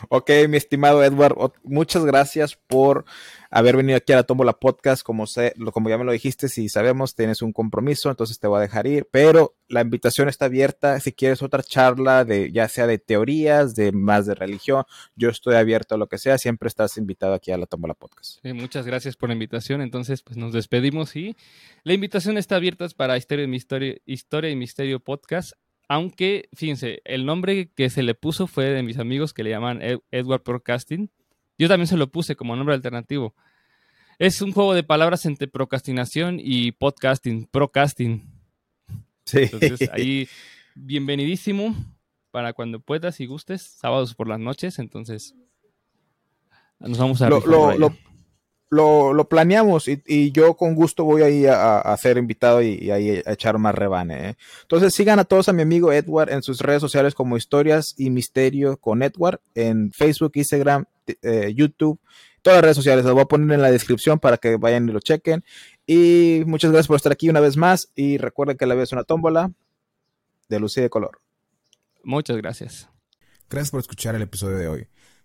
Ok, mi estimado Edward, muchas gracias por haber venido aquí a la Tómbola Podcast. Como, sé, como ya me lo dijiste, si sabemos, tienes un compromiso, entonces te voy a dejar ir. Pero la invitación está abierta. Si quieres otra charla, de ya sea de teorías, de más de religión, yo estoy abierto a lo que sea. Siempre estás invitado aquí a la Tómbola Podcast. muchas gracias por la invitación. Entonces, pues nos despedimos y la invitación está abierta para Historia y Misterio, Historia y Misterio Podcast. Aunque, fíjense, el nombre que se le puso fue de mis amigos que le llaman Edward Procasting. Yo también se lo puse como nombre alternativo. Es un juego de palabras entre procrastinación y podcasting, procasting. Sí. Entonces, ahí, bienvenidísimo para cuando puedas y gustes, sábados por las noches. Entonces, nos vamos a lo, lo, planeamos y, yo con gusto voy ahí a, a, ser invitado y, ahí a echar más rebane. ¿eh? Entonces sigan a todos a mi amigo Edward en sus redes sociales como Historias y Misterio con Edward en Facebook, Instagram, eh, YouTube, todas las redes sociales. Las voy a poner en la descripción para que vayan y lo chequen. Y muchas gracias por estar aquí una vez más y recuerden que la vida es una tómbola de luz y de color. Muchas gracias. Gracias por escuchar el episodio de hoy.